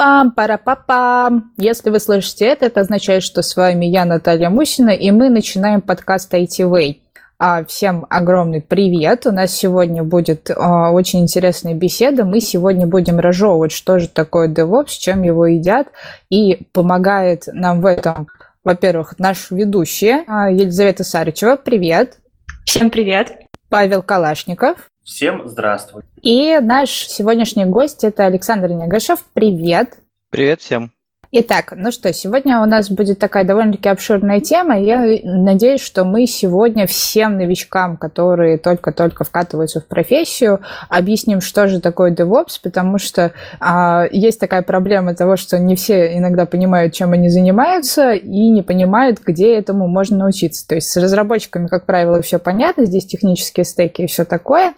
пам пара па пам Если вы слышите это, это означает, что с вами я, Наталья Мусина, и мы начинаем подкаст IT Way. А, всем огромный привет! У нас сегодня будет а, очень интересная беседа. Мы сегодня будем разжевывать, что же такое DevOps, с чем его едят, и помогает нам в этом, во-первых, наш ведущий а, Елизавета Сарычева. Привет! Всем привет! Павел Калашников. Всем здравствуй. И наш сегодняшний гость – это Александр Негашев. Привет. Привет всем. Итак, ну что, сегодня у нас будет такая довольно-таки обширная тема. Я надеюсь, что мы сегодня всем новичкам, которые только-только вкатываются в профессию, объясним, что же такое DevOps, потому что а, есть такая проблема того, что не все иногда понимают, чем они занимаются, и не понимают, где этому можно научиться. То есть с разработчиками, как правило, все понятно, здесь технические стеки и все такое,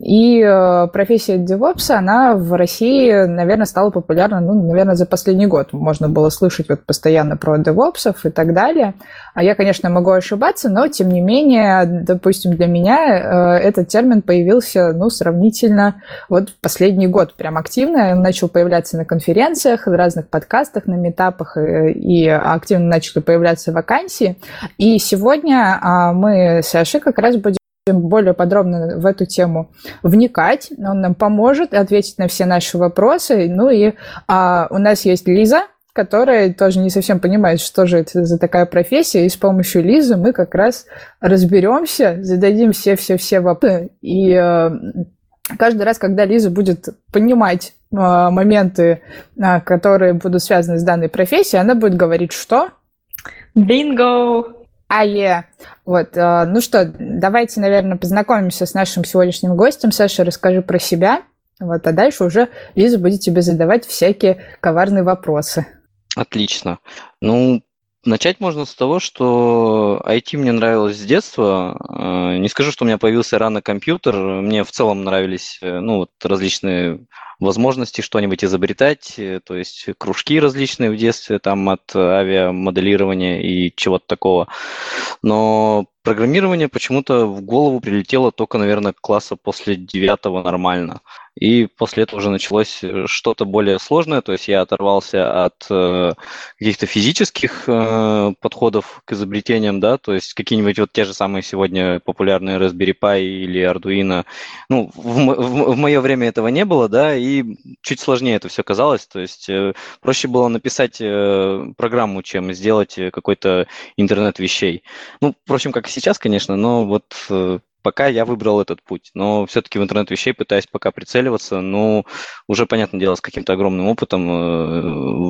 и э, профессия DevOps, она в России, наверное, стала популярна, ну, наверное, за последний год. Можно было слышать вот постоянно про DevOps и так далее. А я, конечно, могу ошибаться, но, тем не менее, допустим, для меня э, этот термин появился, ну, сравнительно вот в последний год прям активно. Он начал появляться на конференциях, в разных подкастах, на метапах, э, и активно начали появляться вакансии. И сегодня а, мы с Сашей как раз будем более подробно в эту тему вникать. Он нам поможет ответить на все наши вопросы. Ну и а, у нас есть Лиза, которая тоже не совсем понимает, что же это за такая профессия, и с помощью Лизы мы как раз разберемся, зададим все-все-все вопросы, и э, каждый раз, когда Лиза будет понимать э, моменты, э, которые будут связаны с данной профессией, она будет говорить, что? Бинго! АЕ. Вот, э, ну что, давайте, наверное, познакомимся с нашим сегодняшним гостем. Саша, расскажи про себя. Вот, а дальше уже Лиза будет тебе задавать всякие коварные вопросы. Отлично. Ну, начать можно с того, что IT мне нравилось с детства. Э, не скажу, что у меня появился рано компьютер. Мне в целом нравились э, ну, вот различные возможности что-нибудь изобретать, э, то есть кружки различные в детстве, там от авиамоделирования и чего-то такого. Но программирование почему-то в голову прилетело только, наверное, класса после девятого нормально. И после этого уже началось э, что-то более сложное, то есть я оторвался от э, каких-то физических э, подходов к изобретениям, да, то есть какие-нибудь вот те же самые сегодня популярные Raspberry Pi или Arduino. Ну, в, в, в мое время этого не было, да, и чуть сложнее это все казалось, то есть э, проще было написать э, программу, чем сделать э, какой-то интернет вещей. Ну, впрочем, как сейчас, конечно, но вот э, пока я выбрал этот путь. Но все-таки в интернет вещей пытаюсь пока прицеливаться. Ну, уже, понятное дело, с каким-то огромным опытом э,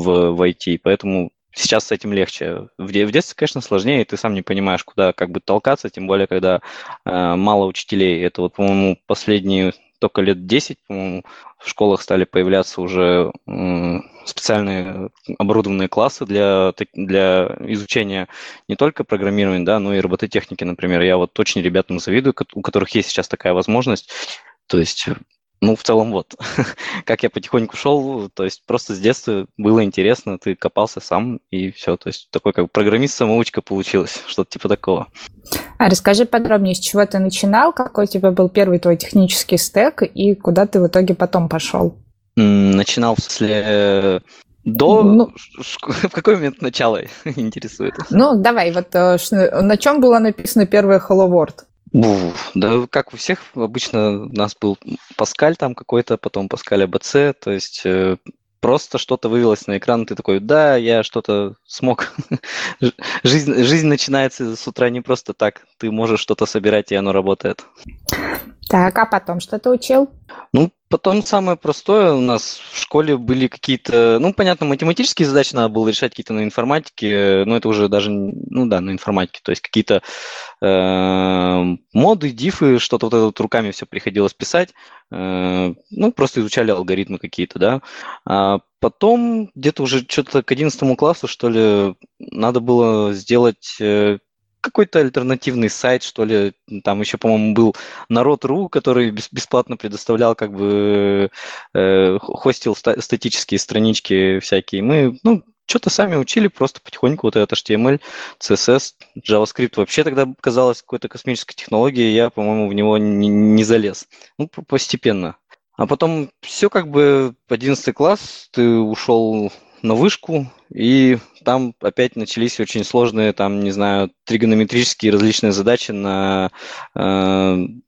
в, в IT. Поэтому сейчас с этим легче. В, в детстве, конечно, сложнее, ты сам не понимаешь, куда как бы толкаться, тем более, когда э, мало учителей. Это вот, по-моему, последние только лет 10, по-моему, в школах стали появляться уже специальные оборудованные классы для, для изучения не только программирования, да, но и робототехники, например. Я вот очень ребятам завидую, у которых есть сейчас такая возможность. То есть ну, в целом вот. как я потихоньку шел, то есть просто с детства было интересно, ты копался сам и все. То есть такой как программист-самоучка получилось, что-то типа такого. А расскажи подробнее, с чего ты начинал, какой у тебя был первый твой технический стек и куда ты в итоге потом пошел? Начинал в смысле до... Ну, в какой момент начала интересует? Ну, давай, вот э, на чем было написано первое Hello World? Да, как у всех, обычно у нас был Паскаль там какой-то, потом Паскаль АБЦ, то есть э, просто что-то вывелось на экран, ты такой, да, я что-то смог. жизнь, жизнь начинается с утра не просто так, ты можешь что-то собирать, и оно работает. Так, а потом что ты учил? Ну, потом самое простое у нас в школе были какие-то, ну, понятно, математические задачи надо было решать какие-то на информатике, но это уже даже, ну да, на информатике, то есть какие-то э, моды, дифы, что-то вот это вот руками все приходилось писать, э, ну, просто изучали алгоритмы какие-то, да. А потом где-то уже что-то к 11 классу, что ли, надо было сделать э, какой-то альтернативный сайт, что ли. Там еще, по-моему, был Народ.ру, который бесплатно предоставлял, как бы, э, хостил статические странички всякие. Мы, ну, что-то сами учили, просто потихоньку вот этот HTML, CSS, JavaScript. Вообще тогда казалось какой-то космической технологией, я, по-моему, в него не, не залез. Ну, постепенно. А потом все как бы 11 класс, ты ушел на вышку, и там опять начались очень сложные, там, не знаю, тригонометрические различные задачи на, э,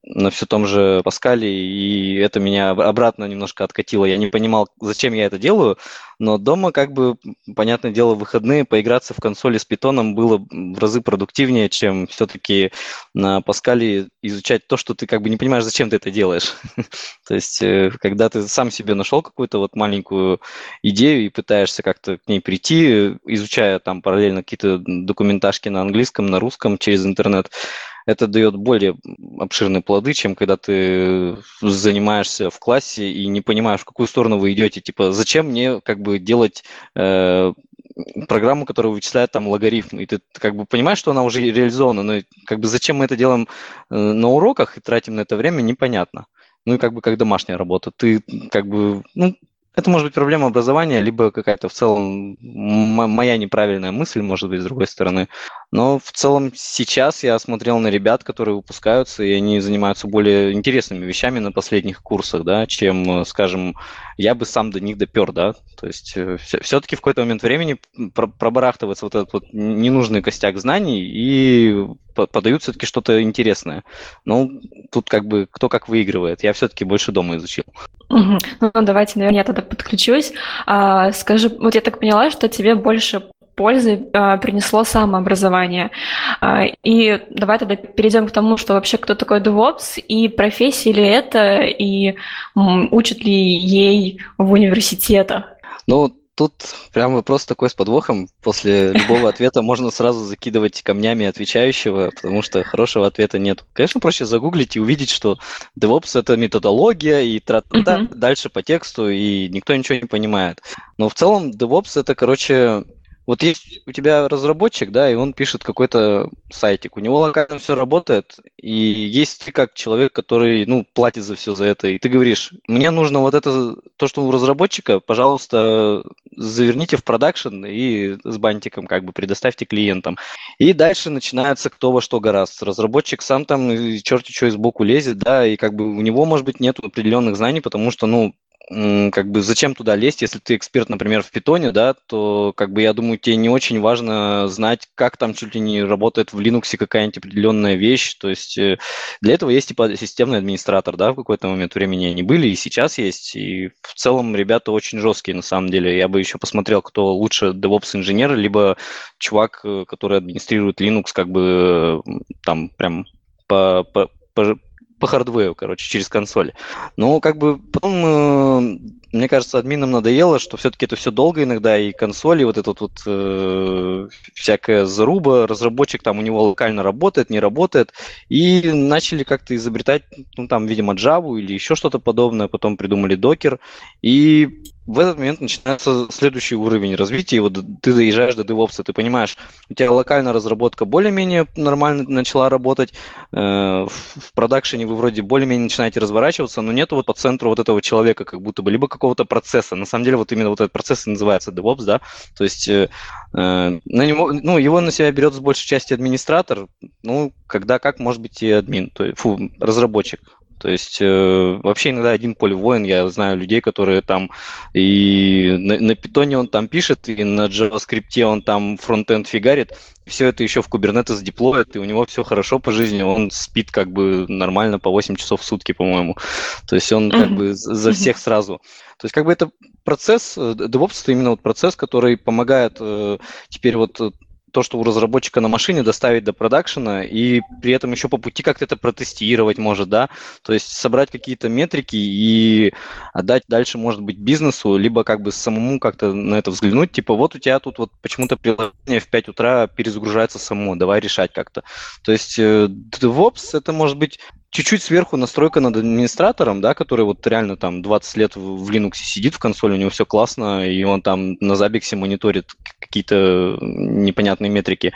на все том же Паскале, и это меня обратно немножко откатило. Я не понимал, зачем я это делаю, но дома, как бы, понятное дело, в выходные поиграться в консоли с питоном было в разы продуктивнее, чем все-таки на Паскале изучать то, что ты как бы не понимаешь, зачем ты это делаешь. То есть, э, когда ты сам себе нашел какую-то вот маленькую идею и пытаешься как-то к ней прийти, изучая там параллельно какие-то документашки на английском, на русском через интернет, это дает более обширные плоды, чем когда ты занимаешься в классе и не понимаешь, в какую сторону вы идете. Типа, зачем мне как бы делать э, программу, которая вычисляет там логарифм, и ты как бы понимаешь, что она уже реализована, но как бы зачем мы это делаем э, на уроках и тратим на это время, непонятно. Ну и как бы как домашняя работа. Ты как бы, ну, это может быть проблема образования, либо какая-то в целом моя неправильная мысль, может быть, с другой стороны. Но в целом сейчас я смотрел на ребят, которые выпускаются, и они занимаются более интересными вещами на последних курсах, да, чем, скажем, я бы сам до них допер, да. То есть э, все-таки в какой-то момент времени пробарахтывается вот этот вот ненужный костяк знаний и подают все-таки что-то интересное. Ну, тут как бы кто как выигрывает. Я все-таки больше дома изучил. Ну, давайте, наверное, я тогда подключусь. А, скажи, вот я так поняла, что тебе больше пользы а, принесло самообразование. А, и давай тогда перейдем к тому, что вообще кто такой DevOps и профессия ли это, и учат ли ей в университетах? Ну, Тут прям вопрос такой с подвохом. После любого ответа можно сразу закидывать камнями отвечающего, потому что хорошего ответа нет. Конечно, проще загуглить и увидеть, что DevOps — это методология, и тра uh-huh. дальше по тексту, и никто ничего не понимает. Но в целом DevOps — это, короче, вот есть у тебя разработчик, да, и он пишет какой-то сайтик, у него локально все работает, и есть ты как человек, который, ну, платит за все за это, и ты говоришь, мне нужно вот это, то, что у разработчика, пожалуйста, заверните в продакшн и с бантиком как бы предоставьте клиентам. И дальше начинается кто во что гораздо. Разработчик сам там черти что из боку лезет, да, и как бы у него, может быть, нет определенных знаний, потому что, ну, как бы зачем туда лезть, если ты эксперт, например, в питоне, да, то как бы я думаю, тебе не очень важно знать, как там чуть ли не работает в Linux какая-нибудь определенная вещь. То есть э, для этого есть типа системный администратор, да, в какой-то момент времени они были, и сейчас есть. И в целом ребята очень жесткие на самом деле. Я бы еще посмотрел, кто лучше DevOps-инженер, либо чувак, э, который администрирует Linux как бы там прям по, по, по, по хардвею, короче, через консоли. Но как бы потом, э, мне кажется, админам надоело, что все-таки это все долго иногда, и консоли, вот этот вот э, всякая заруба, разработчик там у него локально работает, не работает, и начали как-то изобретать, ну там, видимо, Java или еще что-то подобное, потом придумали Docker, и в этот момент начинается следующий уровень развития. И вот ты доезжаешь до DevOps, ты понимаешь, у тебя локальная разработка более-менее нормально начала работать, э, в продакшене вы вроде более-менее начинаете разворачиваться, но нет вот по центру вот этого человека, как будто бы, либо какого-то процесса. На самом деле вот именно вот этот процесс и называется DevOps, да, то есть э, э, на него, ну, его на себя берет с большей части администратор, ну, когда как может быть и админ, то есть, фу, разработчик. То есть э, вообще иногда один поле воин, я знаю людей, которые там и на, на питоне он там пишет, и на JavaScript он там фронтенд фигарит, все это еще в Kubernetes деплоит, и у него все хорошо по жизни, он спит как бы нормально по 8 часов в сутки, по-моему. То есть он как бы за всех сразу. То есть как бы это процесс, э, DevOps это именно вот процесс, который помогает э, теперь вот то, что у разработчика на машине доставить до продакшена, и при этом еще по пути как-то это протестировать может, да, то есть собрать какие-то метрики и отдать дальше, может быть, бизнесу, либо как бы самому как-то на это взглянуть, типа вот у тебя тут вот почему-то приложение в 5 утра перезагружается само, давай решать как-то. То есть э, DevOps это может быть чуть-чуть сверху настройка над администратором, да, который вот реально там 20 лет в Linux сидит в консоли, у него все классно, и он там на Zabbix мониторит какие-то непонятные метрики.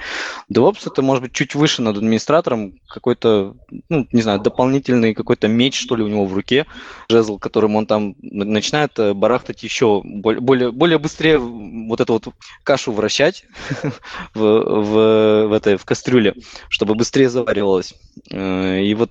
DevOps это может быть чуть выше над администратором, какой-то, ну, не знаю, дополнительный какой-то меч, что ли, у него в руке, жезл, которым он там начинает э, барахтать еще более, более быстрее вот эту вот кашу вращать в, в, в, этой, в кастрюле, чтобы быстрее заваривалось. Э, и вот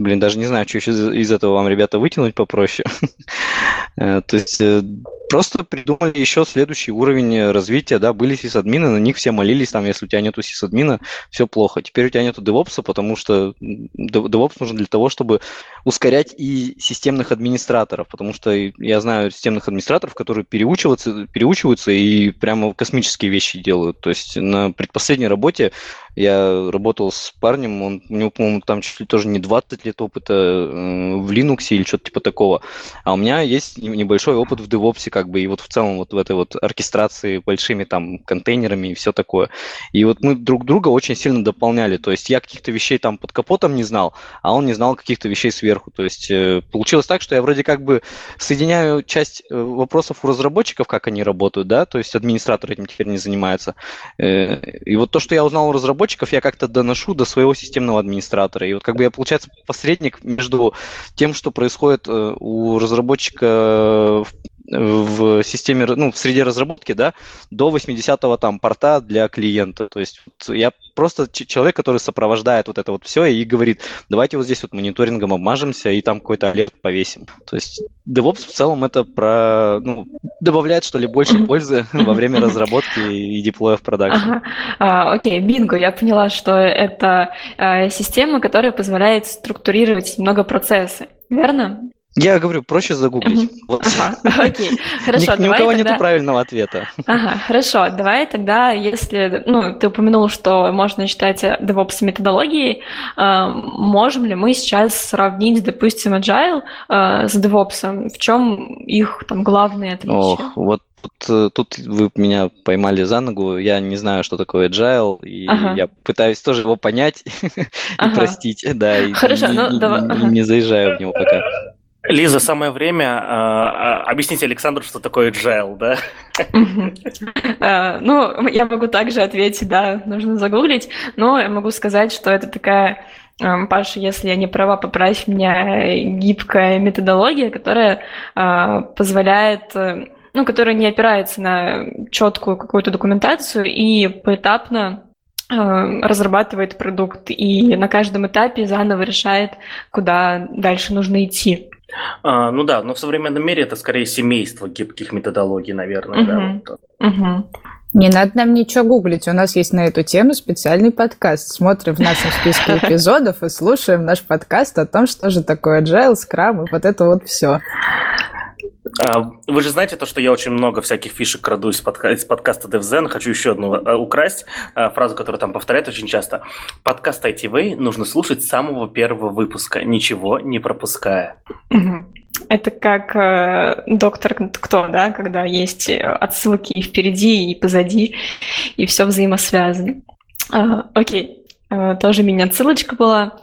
блин, даже не знаю, что еще из этого вам, ребята, вытянуть попроще. Э, то есть э, просто придумали еще следующий уровень развития, да, были сисадмины, на них все молились, там, если у тебя нету сисадмина, все плохо. Теперь у тебя нету DevOps, потому что DevOps нужен для того, чтобы ускорять и системных администраторов, потому что я знаю системных администраторов, которые переучиваются, переучиваются и прямо космические вещи делают. То есть на предпоследней работе я работал с парнем, он, у него, по-моему, там чуть ли тоже не 20 лет опыта э, в Linux или что-то типа такого. А у меня есть небольшой опыт в DevOps, как бы, и вот в целом вот в этой вот оркестрации большими там контейнерами и все такое. И вот мы друг друга очень сильно дополняли. То есть я каких-то вещей там под капотом не знал, а он не знал каких-то вещей сверху. То есть э, получилось так, что я вроде как бы соединяю часть э, вопросов у разработчиков, как они работают, да, то есть администратор этим теперь не занимается. И вот то, что я узнал у разработчиков я как-то доношу до своего системного администратора. И вот как бы я, получается, посредник между тем, что происходит э, у разработчика в системе, ну, в среде разработки, да, до 80-го там порта для клиента. То есть я просто человек, который сопровождает вот это вот все и говорит, давайте вот здесь вот мониторингом обмажемся и там какой-то алерт повесим. То есть DevOps в целом это про, ну, добавляет, что ли, больше пользы во время разработки и деплоя в продакшн. А, окей, бинго, я поняла, что это а, система, которая позволяет структурировать много процессы, верно? Я говорю, проще загуглить. Вот. Ага, окей, хорошо. Ни, ни у кого тогда... нет правильного ответа. Ага, хорошо. Давай тогда, если, ну, ты упомянул, что можно считать DevOps методологией, э, можем ли мы сейчас сравнить, допустим, Agile э, с DevOps? В чем их там главные отличия? Ох, вот Тут, э, тут вы меня поймали за ногу. Я не знаю, что такое agile, и ага. я пытаюсь тоже его понять ага. и простить. Да, Хорошо, и, ну и, давай. И, не заезжаю в него пока. Лиза, самое время э, объяснить Александру, что такое agile, да? Э, ну, я могу также ответить, да, нужно загуглить, но я могу сказать, что это такая э, Паша, если я не права, поправь меня, гибкая методология, которая позволяет ну, которая не опирается на четкую какую-то документацию и поэтапно разрабатывает продукт и на каждом этапе заново решает, куда дальше нужно идти. А, ну да, но в современном мире это скорее семейство гибких методологий, наверное. Uh-huh. Да, вот. uh-huh. Не надо нам ничего гуглить. У нас есть на эту тему специальный подкаст. Смотрим в нашем списке эпизодов и слушаем наш подкаст о том, что же такое agile, Scrum и вот это вот все. А, вы же знаете то, что я очень много всяких фишек краду из, подка- из подкаста DevZen. Хочу еще одну а, украсть, а, фразу, которую там повторяют очень часто. Подкаст ITV нужно слушать с самого первого выпуска, ничего не пропуская. Это как э, доктор кто, да, когда есть отсылки и впереди, и позади, и все взаимосвязано. А, окей, Э, тоже меня ссылочка была.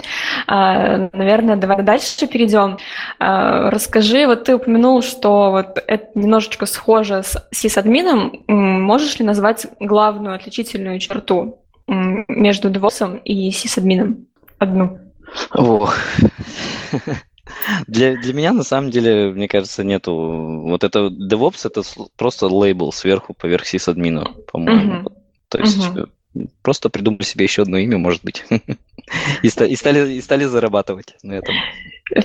А, наверное, давай дальше перейдем. А, расскажи, вот ты упомянул, что вот это немножечко схоже с сисадмином. Можешь ли назвать главную отличительную черту между DevOps и сисадмином? Одну. Ох. Для, для меня, на самом деле, мне кажется, нету... Вот это DevOps — это просто лейбл сверху поверх сисадмина, по-моему. Uh-huh. То есть uh-huh. Просто придумали себе еще одно имя, может быть. и, стали, и, стали, и стали зарабатывать на этом.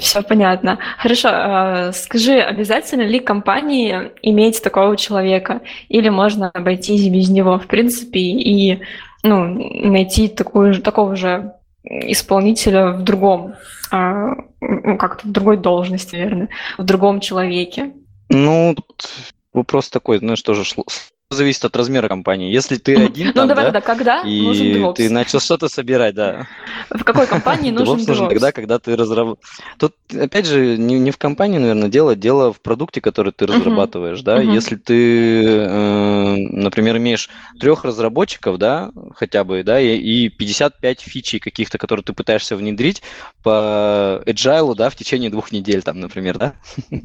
Все понятно. Хорошо. А, скажи, обязательно ли компании иметь такого человека? Или можно обойтись без него, в принципе, и ну, найти такую, такого же исполнителя в другом, а, ну, как-то в другой должности, наверное, в другом человеке? Ну, вопрос такой, знаешь, тоже зависит от размера компании. Если ты один, ну, там, давай, да, да, когда и нужен ты начал что-то собирать, да. В какой компании нужен DevOps? нужен тогда, когда ты разрабатываешь. Тут, опять же, не, не в компании, наверное, дело, дело в продукте, который ты разрабатываешь, да. Если ты, э, например, имеешь трех разработчиков, да, хотя бы, да, и, и 55 фичей каких-то, которые ты пытаешься внедрить по agile, да, в течение двух недель, там, например, да.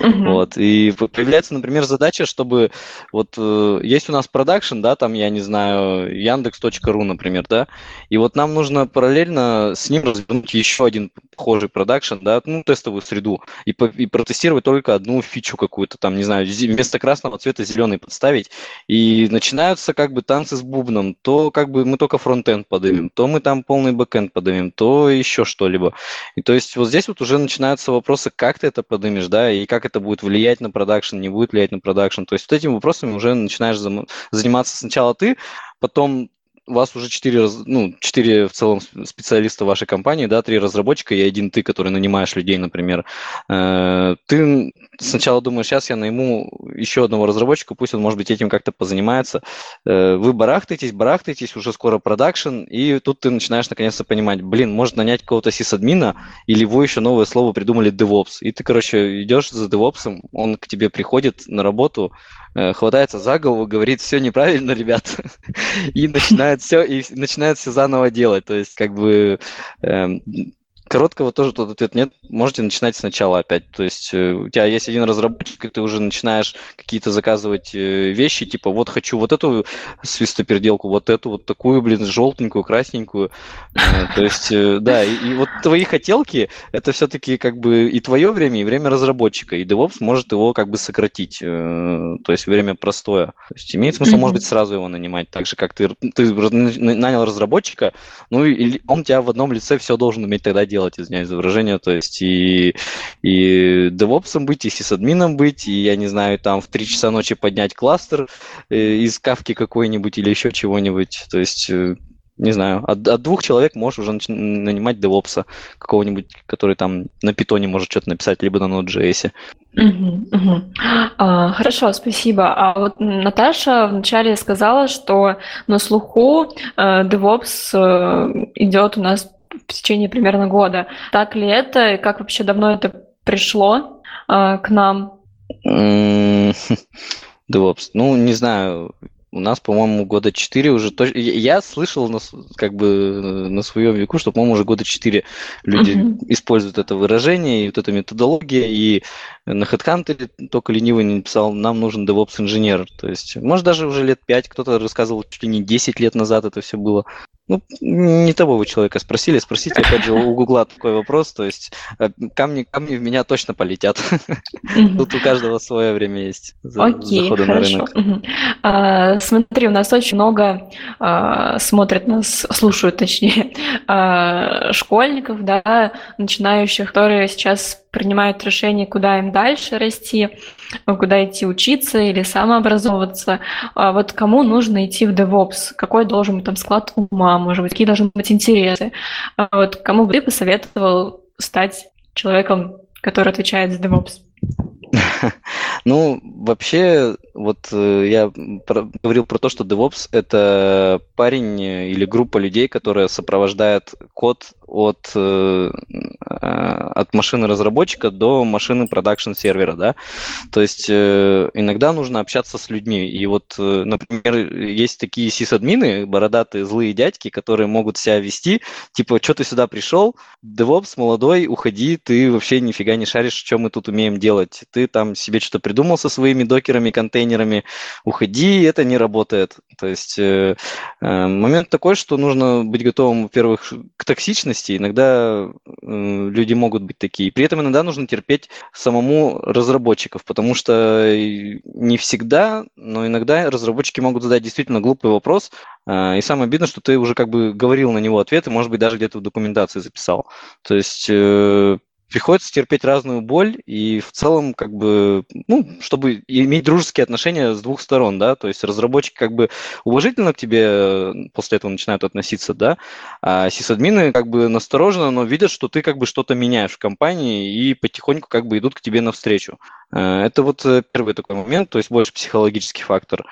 Вот. И появляется, например, задача, чтобы вот э, есть у нас продакшн, да, там, я не знаю, яндекс.ру, например, да, и вот нам нужно параллельно с ним развернуть еще один похожий продакшн, да, ну, тестовую среду, и, по, и протестировать только одну фичу какую-то, там, не знаю, вместо красного цвета зеленый подставить, и начинаются как бы танцы с бубном, то как бы мы только фронтенд подымем, то мы там полный бэкенд подымем, то еще что-либо. И то есть вот здесь вот уже начинаются вопросы, как ты это подымешь, да, и как это будет влиять на продакшн, не будет влиять на продакшн. То есть вот этими вопросами уже начинаешь заниматься сначала ты, потом у вас уже четыре, ну, четыре в целом специалиста вашей компании, да, три разработчика и один ты, который нанимаешь людей, например. Э, ты сначала думаешь, сейчас я найму еще одного разработчика, пусть он, может быть, этим как-то позанимается. Э, вы барахтаетесь, барахтаетесь, уже скоро продакшн, и тут ты начинаешь наконец-то понимать, блин, может нанять какого-то сисадмина, или вы еще новое слово придумали DevOps. И ты, короче, идешь за DevOps, он к тебе приходит на работу, хватается за голову, говорит, все неправильно, ребят, и начинает все, и начинает все заново делать. То есть, как бы, эм, Короткого тоже тот ответ нет. Можете начинать сначала опять. То есть э, у тебя есть один разработчик, и ты уже начинаешь какие-то заказывать э, вещи, типа вот хочу вот эту свистоперделку, вот эту вот такую, блин, желтенькую, красненькую. Э, то есть, да, и, вот твои хотелки, это все-таки как бы и твое время, и время разработчика. И DevOps может его как бы сократить. То есть время простое. То есть имеет смысл, может быть, сразу его нанимать. Так же, как ты, ты нанял разработчика, ну и он тебя в одном лице все должен уметь тогда делать делать, извиняюсь за выражение, то есть и, и девопсом быть, и сисадмином быть, и, я не знаю, там в 3 часа ночи поднять кластер э, из кавки какой-нибудь или еще чего-нибудь, то есть э, не знаю, от, от двух человек можешь уже нанимать девопса какого-нибудь, который там на питоне может что-то написать, либо на Node.js. Угу, угу. А, хорошо, спасибо. А вот Наташа вначале сказала, что на слуху э, DevOps э, идет у нас в течение примерно года. Так ли это? И как вообще давно это пришло э, к нам? DevOps. Ну, не знаю, у нас, по-моему, года 4 уже точно. Я слышал на, как бы на своем веку, что, по-моему, уже года 4 люди uh-huh. используют это выражение и вот эта методология. И на HeadHunter только ленивый не написал, нам нужен DevOps-инженер. То есть, может, даже уже лет 5 кто-то рассказывал, чуть ли не 10 лет назад это все было. Ну, не того вы человека спросили. Спросите, опять же, у Гугла такой вопрос. То есть э, камни, камни в меня точно полетят. Тут у каждого свое время есть Окей, хорошо. А, смотри, у нас очень много а, смотрят нас, слушают, точнее, а, школьников, да, начинающих, которые сейчас принимают решение, куда им дальше расти, куда идти учиться или самообразовываться. А вот кому нужно идти в DevOps? Какой должен быть там склад ума, может быть, какие должны быть интересы? А вот кому бы ты посоветовал стать человеком, который отвечает за DevOps? Ну, вообще, вот э, я говорил про то, что DevOps — это парень или группа людей, которая сопровождает код от, э, от машины разработчика до машины продакшн сервера, да. То есть э, иногда нужно общаться с людьми. И вот, например, есть такие сисадмины, бородатые злые дядьки, которые могут себя вести, типа, что ты сюда пришел, DevOps молодой, уходи, ты вообще нифига не шаришь, что мы тут умеем делать. Ты там себе что-то придумал со своими докерами, контейнерами, уходи, это не работает. То есть э, э, момент такой, что нужно быть готовым, во-первых, к токсичности. Иногда э, люди могут быть такие. При этом иногда нужно терпеть самому разработчиков, потому что не всегда, но иногда разработчики могут задать действительно глупый вопрос, э, и самое обидно, что ты уже как бы говорил на него ответ, и, может быть, даже где-то в документации записал. То есть э, приходится терпеть разную боль, и в целом, как бы, ну, чтобы иметь дружеские отношения с двух сторон, да, то есть разработчики как бы уважительно к тебе э, после этого начинают относиться, да, а сисадмины как бы настороженно, но видят, что ты как бы что-то меняешь в компании и потихоньку как бы идут к тебе навстречу. Э, это вот э, первый такой момент, то есть больше психологический фактор.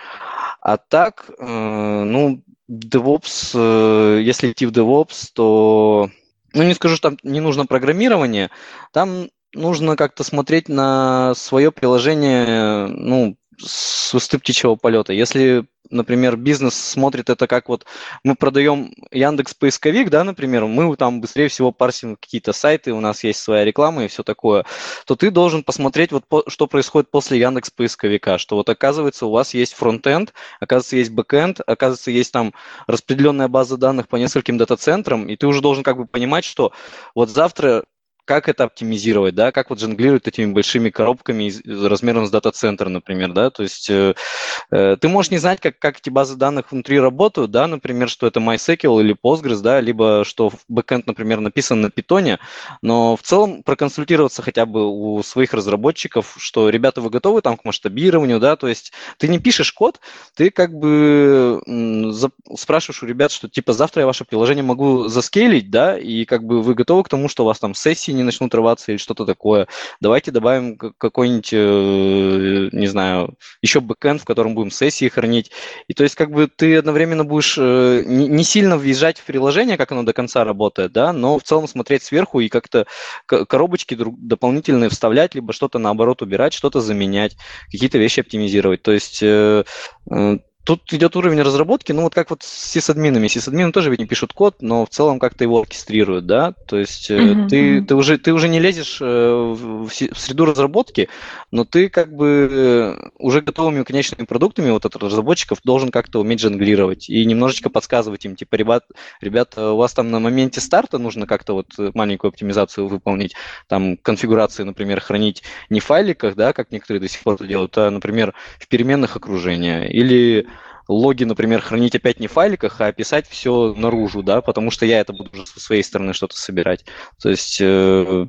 А так, ну, DevOps, если идти в DevOps, то ну не скажу, что там не нужно программирование, там нужно как-то смотреть на свое приложение, ну, с птичьего полета. Если например, бизнес смотрит это как вот мы продаем Яндекс поисковик, да, например, мы там быстрее всего парсим какие-то сайты, у нас есть своя реклама и все такое, то ты должен посмотреть вот по, что происходит после Яндекс поисковика, что вот оказывается у вас есть фронтенд, оказывается есть бэкенд, оказывается есть там распределенная база данных по нескольким дата-центрам, и ты уже должен как бы понимать, что вот завтра как это оптимизировать, да, как вот жонглировать этими большими коробками размером с дата-центр, например, да, то есть э, э, ты можешь не знать, как, как эти базы данных внутри работают, да, например, что это MySQL или Postgres, да, либо что бэкэнд, например, написан на Python, но в целом проконсультироваться хотя бы у своих разработчиков, что, ребята, вы готовы там к масштабированию, да, то есть ты не пишешь код, ты как бы спрашиваешь у ребят, что типа завтра я ваше приложение могу заскейлить, да, и как бы вы готовы к тому, что у вас там сессии не начнут рваться или что-то такое. Давайте добавим какой-нибудь, э, не знаю, еще бэкэнд, в котором будем сессии хранить. И то есть как бы ты одновременно будешь э, не сильно въезжать в приложение, как оно до конца работает, да, но в целом смотреть сверху и как-то коробочки дополнительные вставлять, либо что-то наоборот убирать, что-то заменять, какие-то вещи оптимизировать. То есть э, Тут идет уровень разработки, ну вот как вот с сисадминами. Сисадмины тоже ведь не пишут код, но в целом как-то его оркестрируют, да? То есть mm-hmm. ты, ты, уже, ты уже не лезешь э, в, в среду разработки, но ты как бы э, уже готовыми конечными продуктами вот от разработчиков должен как-то уметь жонглировать и немножечко подсказывать им, типа, ребят, ребята, у вас там на моменте старта нужно как-то вот маленькую оптимизацию выполнить, там конфигурации, например, хранить не в файликах, да, как некоторые до сих пор это делают, а, например, в переменных окружения или логи, например, хранить опять не в файликах, а писать все наружу, да, потому что я это буду уже со своей стороны что-то собирать. То есть э,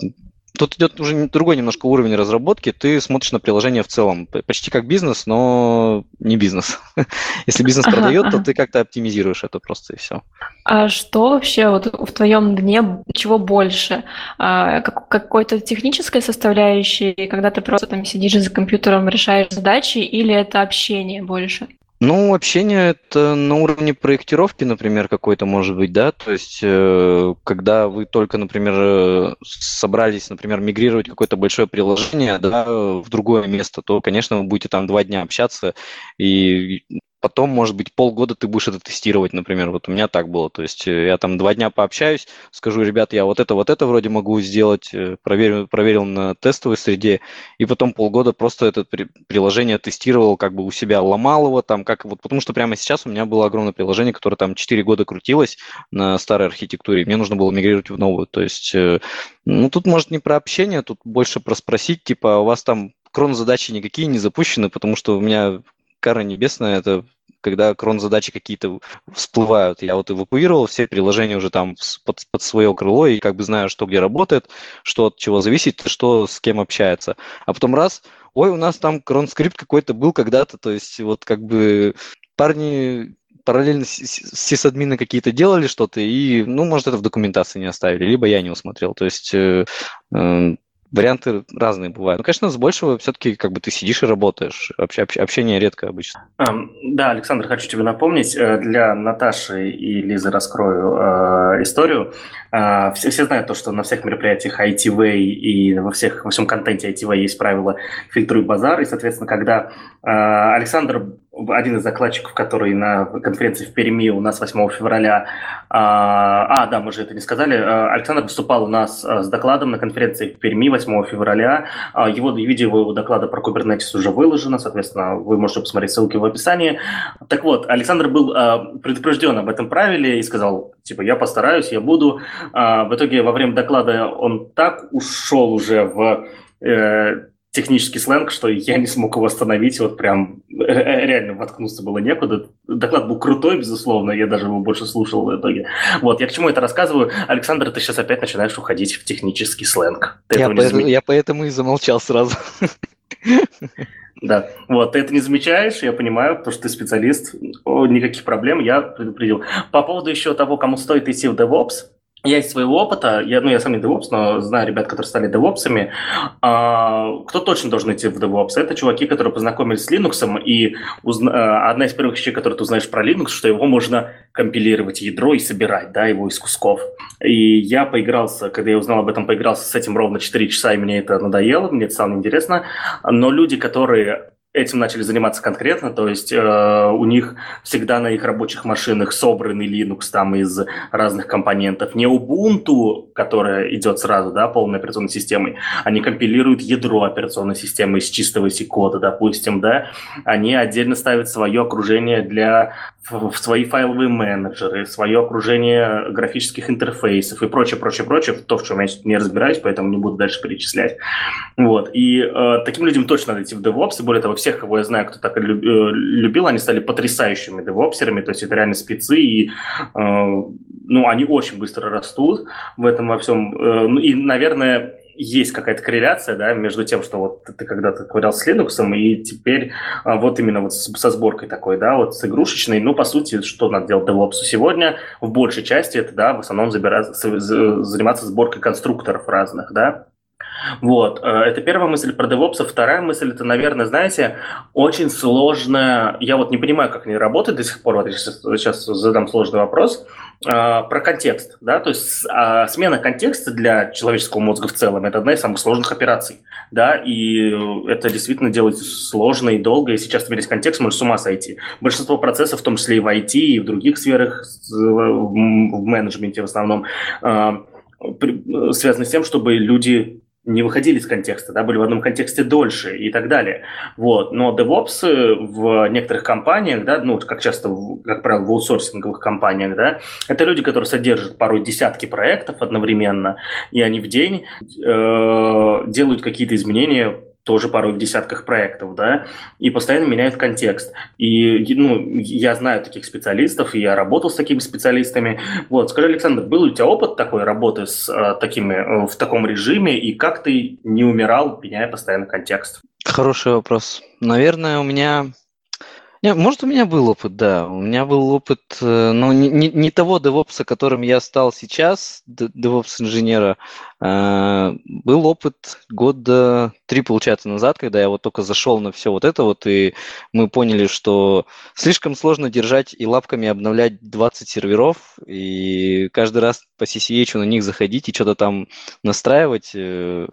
тут идет уже другой немножко уровень разработки. Ты смотришь на приложение в целом, почти как бизнес, но не бизнес. Если бизнес ага, продает, ага. то ты как-то оптимизируешь это просто и все. А что вообще вот в твоем дне, чего больше? А, как, какой-то технической составляющей, когда ты просто там сидишь за компьютером, решаешь задачи, или это общение больше? Ну, общение это на уровне проектировки, например, какой-то может быть, да, то есть э, когда вы только, например, э, собрались, например, мигрировать какое-то большое приложение, да, в другое место, то, конечно, вы будете там два дня общаться, и потом, может быть, полгода ты будешь это тестировать, например. Вот у меня так было. То есть э, я там два дня пообщаюсь, скажу, ребят, я вот это, вот это вроде могу сделать, э, проверил, проверил на тестовой среде, и потом полгода просто это приложение тестировал, как бы у себя ломал его там, как вот, потому что прямо сейчас у меня было огромное приложение, которое там 4 года крутилось на старой архитектуре, мне нужно было мигрировать в новую. То есть, э, ну, тут, может, не про общение, тут больше про спросить, типа, «А у вас там крон-задачи никакие не запущены, потому что у меня кара небесная, это когда крон-задачи какие-то всплывают. Я вот эвакуировал все приложения уже там под, под свое крыло и как бы знаю, что где работает, что от чего зависит, что с кем общается. А потом раз, ой, у нас там крон-скрипт какой-то был когда-то, то есть вот как бы парни параллельно сисадмины какие-то делали что-то, и, ну, может, это в документации не оставили, либо я не усмотрел. То есть э, э, варианты разные бывают. Ну, конечно, с большего все-таки как бы ты сидишь и работаешь. Общ, общение редко обычно. да, Александр, хочу тебе напомнить, э, для Наташи и Лизы раскрою э, историю. Э, все, все знают то, что на всех мероприятиях ITV и во, всех, во всем контенте ITV есть правило фильтруй базар. И, соответственно, когда э, Александр один из закладчиков, который на конференции в Перми у нас 8 февраля, а, а да, мы же это не сказали, а, Александр выступал у нас а, с докладом на конференции в Перми 8 февраля. Его видео его доклада про Kubernetes уже выложено, соответственно, вы можете посмотреть ссылки в описании. Так вот, Александр был предупрежден об этом правиле и сказал, типа, я постараюсь, я буду. В итоге во время доклада он так ушел уже в э, технический сленг, что я не смог его остановить, вот прям э, э, реально воткнуться было некуда. Доклад был крутой, безусловно, я даже его больше слушал в итоге. Вот, я к чему это рассказываю? Александр, ты сейчас опять начинаешь уходить в технический сленг. Ты я, поэтому, я поэтому и замолчал сразу. Да, вот, ты это не замечаешь, я понимаю, потому что ты специалист, никаких проблем, я предупредил. По поводу еще того, кому стоит идти в DevOps, я из своего опыта, я, ну, я сам не DevOps, но знаю ребят, которые стали DevOps'ами, а, кто точно должен идти в DevOps? Это чуваки, которые познакомились с Linux, и узна... А, одна из первых вещей, которые ты узнаешь про Linux, что его можно компилировать ядро и собирать, да, его из кусков. И я поигрался, когда я узнал об этом, поигрался с этим ровно 4 часа, и мне это надоело, мне это стало интересно. Но люди, которые этим начали заниматься конкретно, то есть э, у них всегда на их рабочих машинах собранный Linux там из разных компонентов. Не Ubuntu, которая идет сразу, да, полной операционной системой, они компилируют ядро операционной системы из чистого C-кода, допустим, да, они отдельно ставят свое окружение для в свои файловые менеджеры, свое окружение графических интерфейсов и прочее, прочее, прочее, то, в чем я не разбираюсь, поэтому не буду дальше перечислять. Вот. И э, таким людям точно надо идти в DevOps, и более того, всех, кого я знаю, кто так любил, они стали потрясающими девопсерами, то есть это реально спецы, и э, ну, они очень быстро растут в этом во всем. Э, ну, и, наверное, есть какая-то корреляция, да, между тем, что вот ты когда-то ковырял с Linux, и теперь вот именно вот со сборкой такой, да, вот с игрушечной, ну, по сути, что надо делать DevOps сегодня, в большей части это, да, в основном забирать, заниматься сборкой конструкторов разных, да, вот, э, это первая мысль про DevOps. Вторая мысль, это, наверное, знаете, очень сложно, я вот не понимаю, как они работают до сих пор, вот сейчас, сейчас задам сложный вопрос, а, про контекст, да, то есть а, смена контекста для человеческого мозга в целом – это одна из самых сложных операций, да, и это действительно делать сложно и долго, и сейчас весь контекст может с ума сойти. Большинство процессов, в том числе и в IT, и в других сферах, в менеджменте в основном, а, связаны с тем, чтобы люди не выходили из контекста, да, были в одном контексте дольше и так далее. Вот. Но DevOps в некоторых компаниях, да, ну, как часто, как правило, в аутсорсинговых компаниях, да, это люди, которые содержат порой десятки проектов одновременно, и они в день э, делают какие-то изменения тоже порой в десятках проектов, да, и постоянно меняют контекст. И, ну, я знаю таких специалистов, я работал с такими специалистами. Вот, скажи, Александр, был у тебя опыт такой работы с а, такими, э, в таком режиме, и как ты не умирал, меняя постоянно контекст? Хороший вопрос. Наверное, у меня не, может, у меня был опыт, да. У меня был опыт, э, не, не, не того DevOps, которым я стал сейчас, DevOps-инженера. А, был опыт года три, получается, назад, когда я вот только зашел на все вот это вот, и мы поняли, что слишком сложно держать и лапками обновлять 20 серверов, и каждый раз по CCH на них заходить и что-то там настраивать э,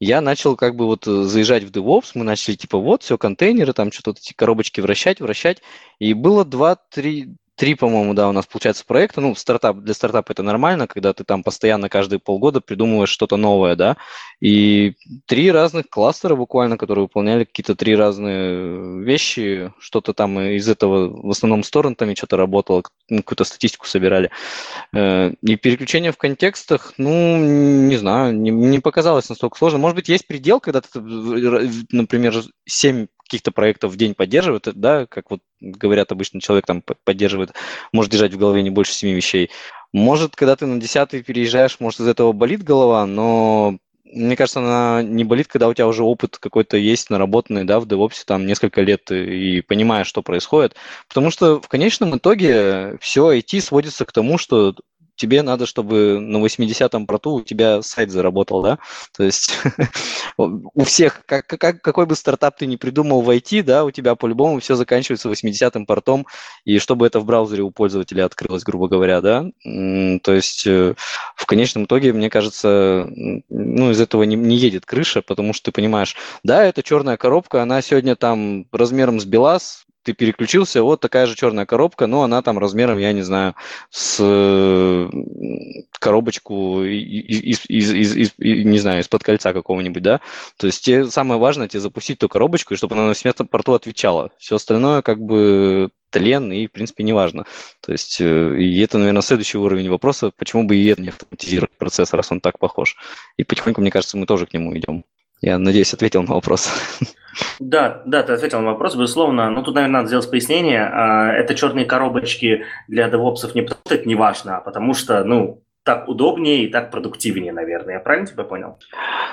я начал как бы вот э, заезжать в DevOps, мы начали типа вот, все, контейнеры, там что-то эти коробочки вращать, вращать, и было два-три три, по-моему, да, у нас получается проекта. Ну, стартап, для стартапа это нормально, когда ты там постоянно каждые полгода придумываешь что-то новое, да. И три разных кластера буквально, которые выполняли какие-то три разные вещи. Что-то там из этого, в основном с торрентами что-то работало, какую-то статистику собирали. Э, и переключение в контекстах, ну, не знаю, не, не показалось настолько сложно. Может быть, есть предел, когда ты, например, 7 каких-то проектов в день поддерживает, да, как вот говорят обычно, человек там поддерживает, может держать в голове не больше семи вещей. Может, когда ты на десятый переезжаешь, может, из этого болит голова, но мне кажется, она не болит, когда у тебя уже опыт какой-то есть наработанный, да, в DevOps там несколько лет и понимаешь, что происходит. Потому что в конечном итоге все IT сводится к тому, что тебе надо, чтобы на 80-м проту у тебя сайт заработал, да? То есть у всех, как, как, какой бы стартап ты ни придумал в IT, да, у тебя по-любому все заканчивается 80-м портом, и чтобы это в браузере у пользователя открылось, грубо говоря, да? То есть э, в конечном итоге, мне кажется, ну, из этого не, не едет крыша, потому что ты понимаешь, да, это черная коробка, она сегодня там размером с БелАЗ, ты переключился, вот такая же черная коробка, но она там размером, я не знаю, с коробочку из, из, из, из, не знаю, из-под кольца какого-нибудь, да. То есть тебе самое важное тебе запустить ту коробочку, и чтобы она на смертном порту отвечала. Все остальное как бы тлен и, в принципе, не важно. То есть, э, и это, наверное, следующий уровень вопроса, почему бы и это не автоматизировать процесс, раз он так похож. И потихоньку, мне кажется, мы тоже к нему идем. Я надеюсь, ответил на вопрос. Да, да, ты ответил на вопрос, безусловно. Ну, тут, наверное, надо сделать пояснение. А, это черные коробочки для девопсов не потому, что это не важно, а потому что, ну, так удобнее и так продуктивнее, наверное. Я правильно тебя понял?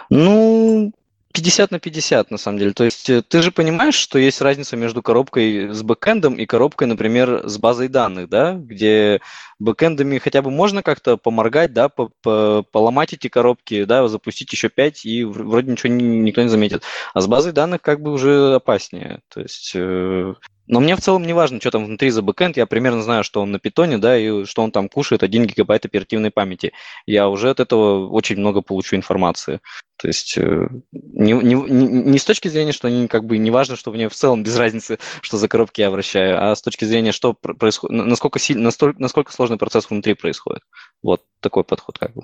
Ну, 50 на 50, на самом деле. То есть э, ты же понимаешь, что есть разница между коробкой с бэкэндом и коробкой, например, с базой данных, да, где бэкэндами хотя бы можно как-то поморгать, да, поломать эти коробки, да, запустить еще 5, и вроде ничего никто не заметит. А с базой данных как бы уже опаснее. То есть э, но мне в целом не важно, что там внутри за бэкэнд. Я примерно знаю, что он на питоне, да, и что он там кушает 1 гигабайт оперативной памяти. Я уже от этого очень много получу информации. То есть э, не, не, не с точки зрения, что они как бы не важно, что мне в целом без разницы, что за коробки я вращаю, а с точки зрения, что происходит, насколько, сильно, насколько, насколько сложный процесс внутри происходит. Вот такой подход как бы.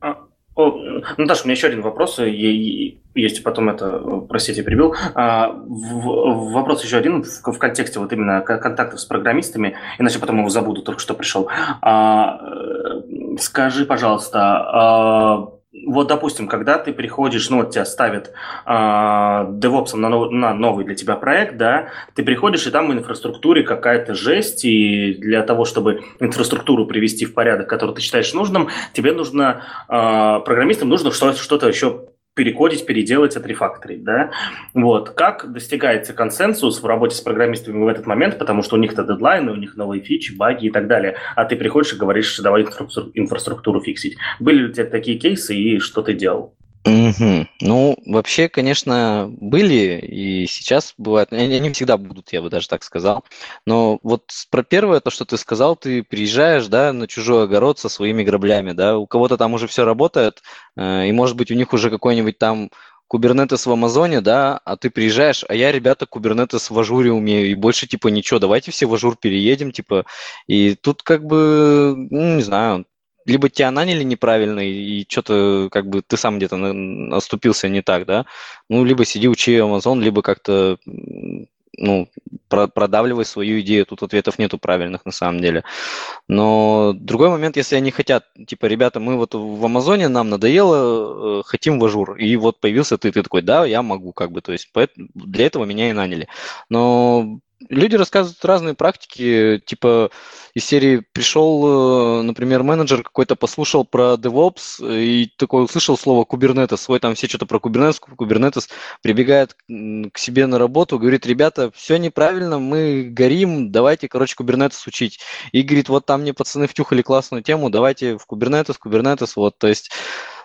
А, о, Наташа, у меня еще один вопрос, есть потом это, простите, прибил. А, вопрос еще один в, в контексте вот именно контактов с программистами, иначе потом его забуду, только что пришел. А, э, скажи, пожалуйста, а, вот, допустим, когда ты приходишь, ну, вот тебя ставят э, DevOps на, нов, на новый для тебя проект, да, ты приходишь, и там в инфраструктуре какая-то жесть, и для того, чтобы инфраструктуру привести в порядок, который ты считаешь нужным, тебе нужно, э, программистам нужно что-то еще перекодить, переделать, отрефакторить, да, вот, как достигается консенсус в работе с программистами в этот момент, потому что у них-то дедлайны, у них новые фичи, баги и так далее, а ты приходишь и говоришь, давай инфраструктуру фиксить. Были ли у тебя такие кейсы и что ты делал? Угу. Ну, вообще, конечно, были и сейчас бывают. Они, они всегда будут, я бы даже так сказал. Но вот про первое, то, что ты сказал, ты приезжаешь, да, на чужой огород со своими граблями, да, у кого-то там уже все работает, э, и, может быть, у них уже какой-нибудь там Kubernetes в Амазоне, да, а ты приезжаешь, а я, ребята, Kubernetes в Azure умею, и больше, типа, ничего, давайте все в Azure переедем, типа, и тут как бы, ну, не знаю, либо тебя наняли неправильно, и что-то как бы ты сам где-то оступился не так, да, ну, либо сиди, учи Amazon, либо как-то ну, продавливай свою идею, тут ответов нету правильных на самом деле. Но другой момент, если они хотят, типа, ребята, мы вот в Амазоне, нам надоело, э, хотим в Azure, и вот появился ты, ты такой, да, я могу, как бы, то есть для этого меня и наняли. Но люди рассказывают разные практики, типа из серии пришел, э, например, менеджер какой-то послушал про DevOps и такой услышал слово Kubernetes, свой там все что-то про Kubernetes, Kubernetes, прибегает к себе на работу, говорит, ребята, все неправильно, мы горим, давайте, короче, Kubernetes учить. И говорит, вот там мне пацаны втюхали классную тему, давайте в Kubernetes, Kubernetes, вот, то есть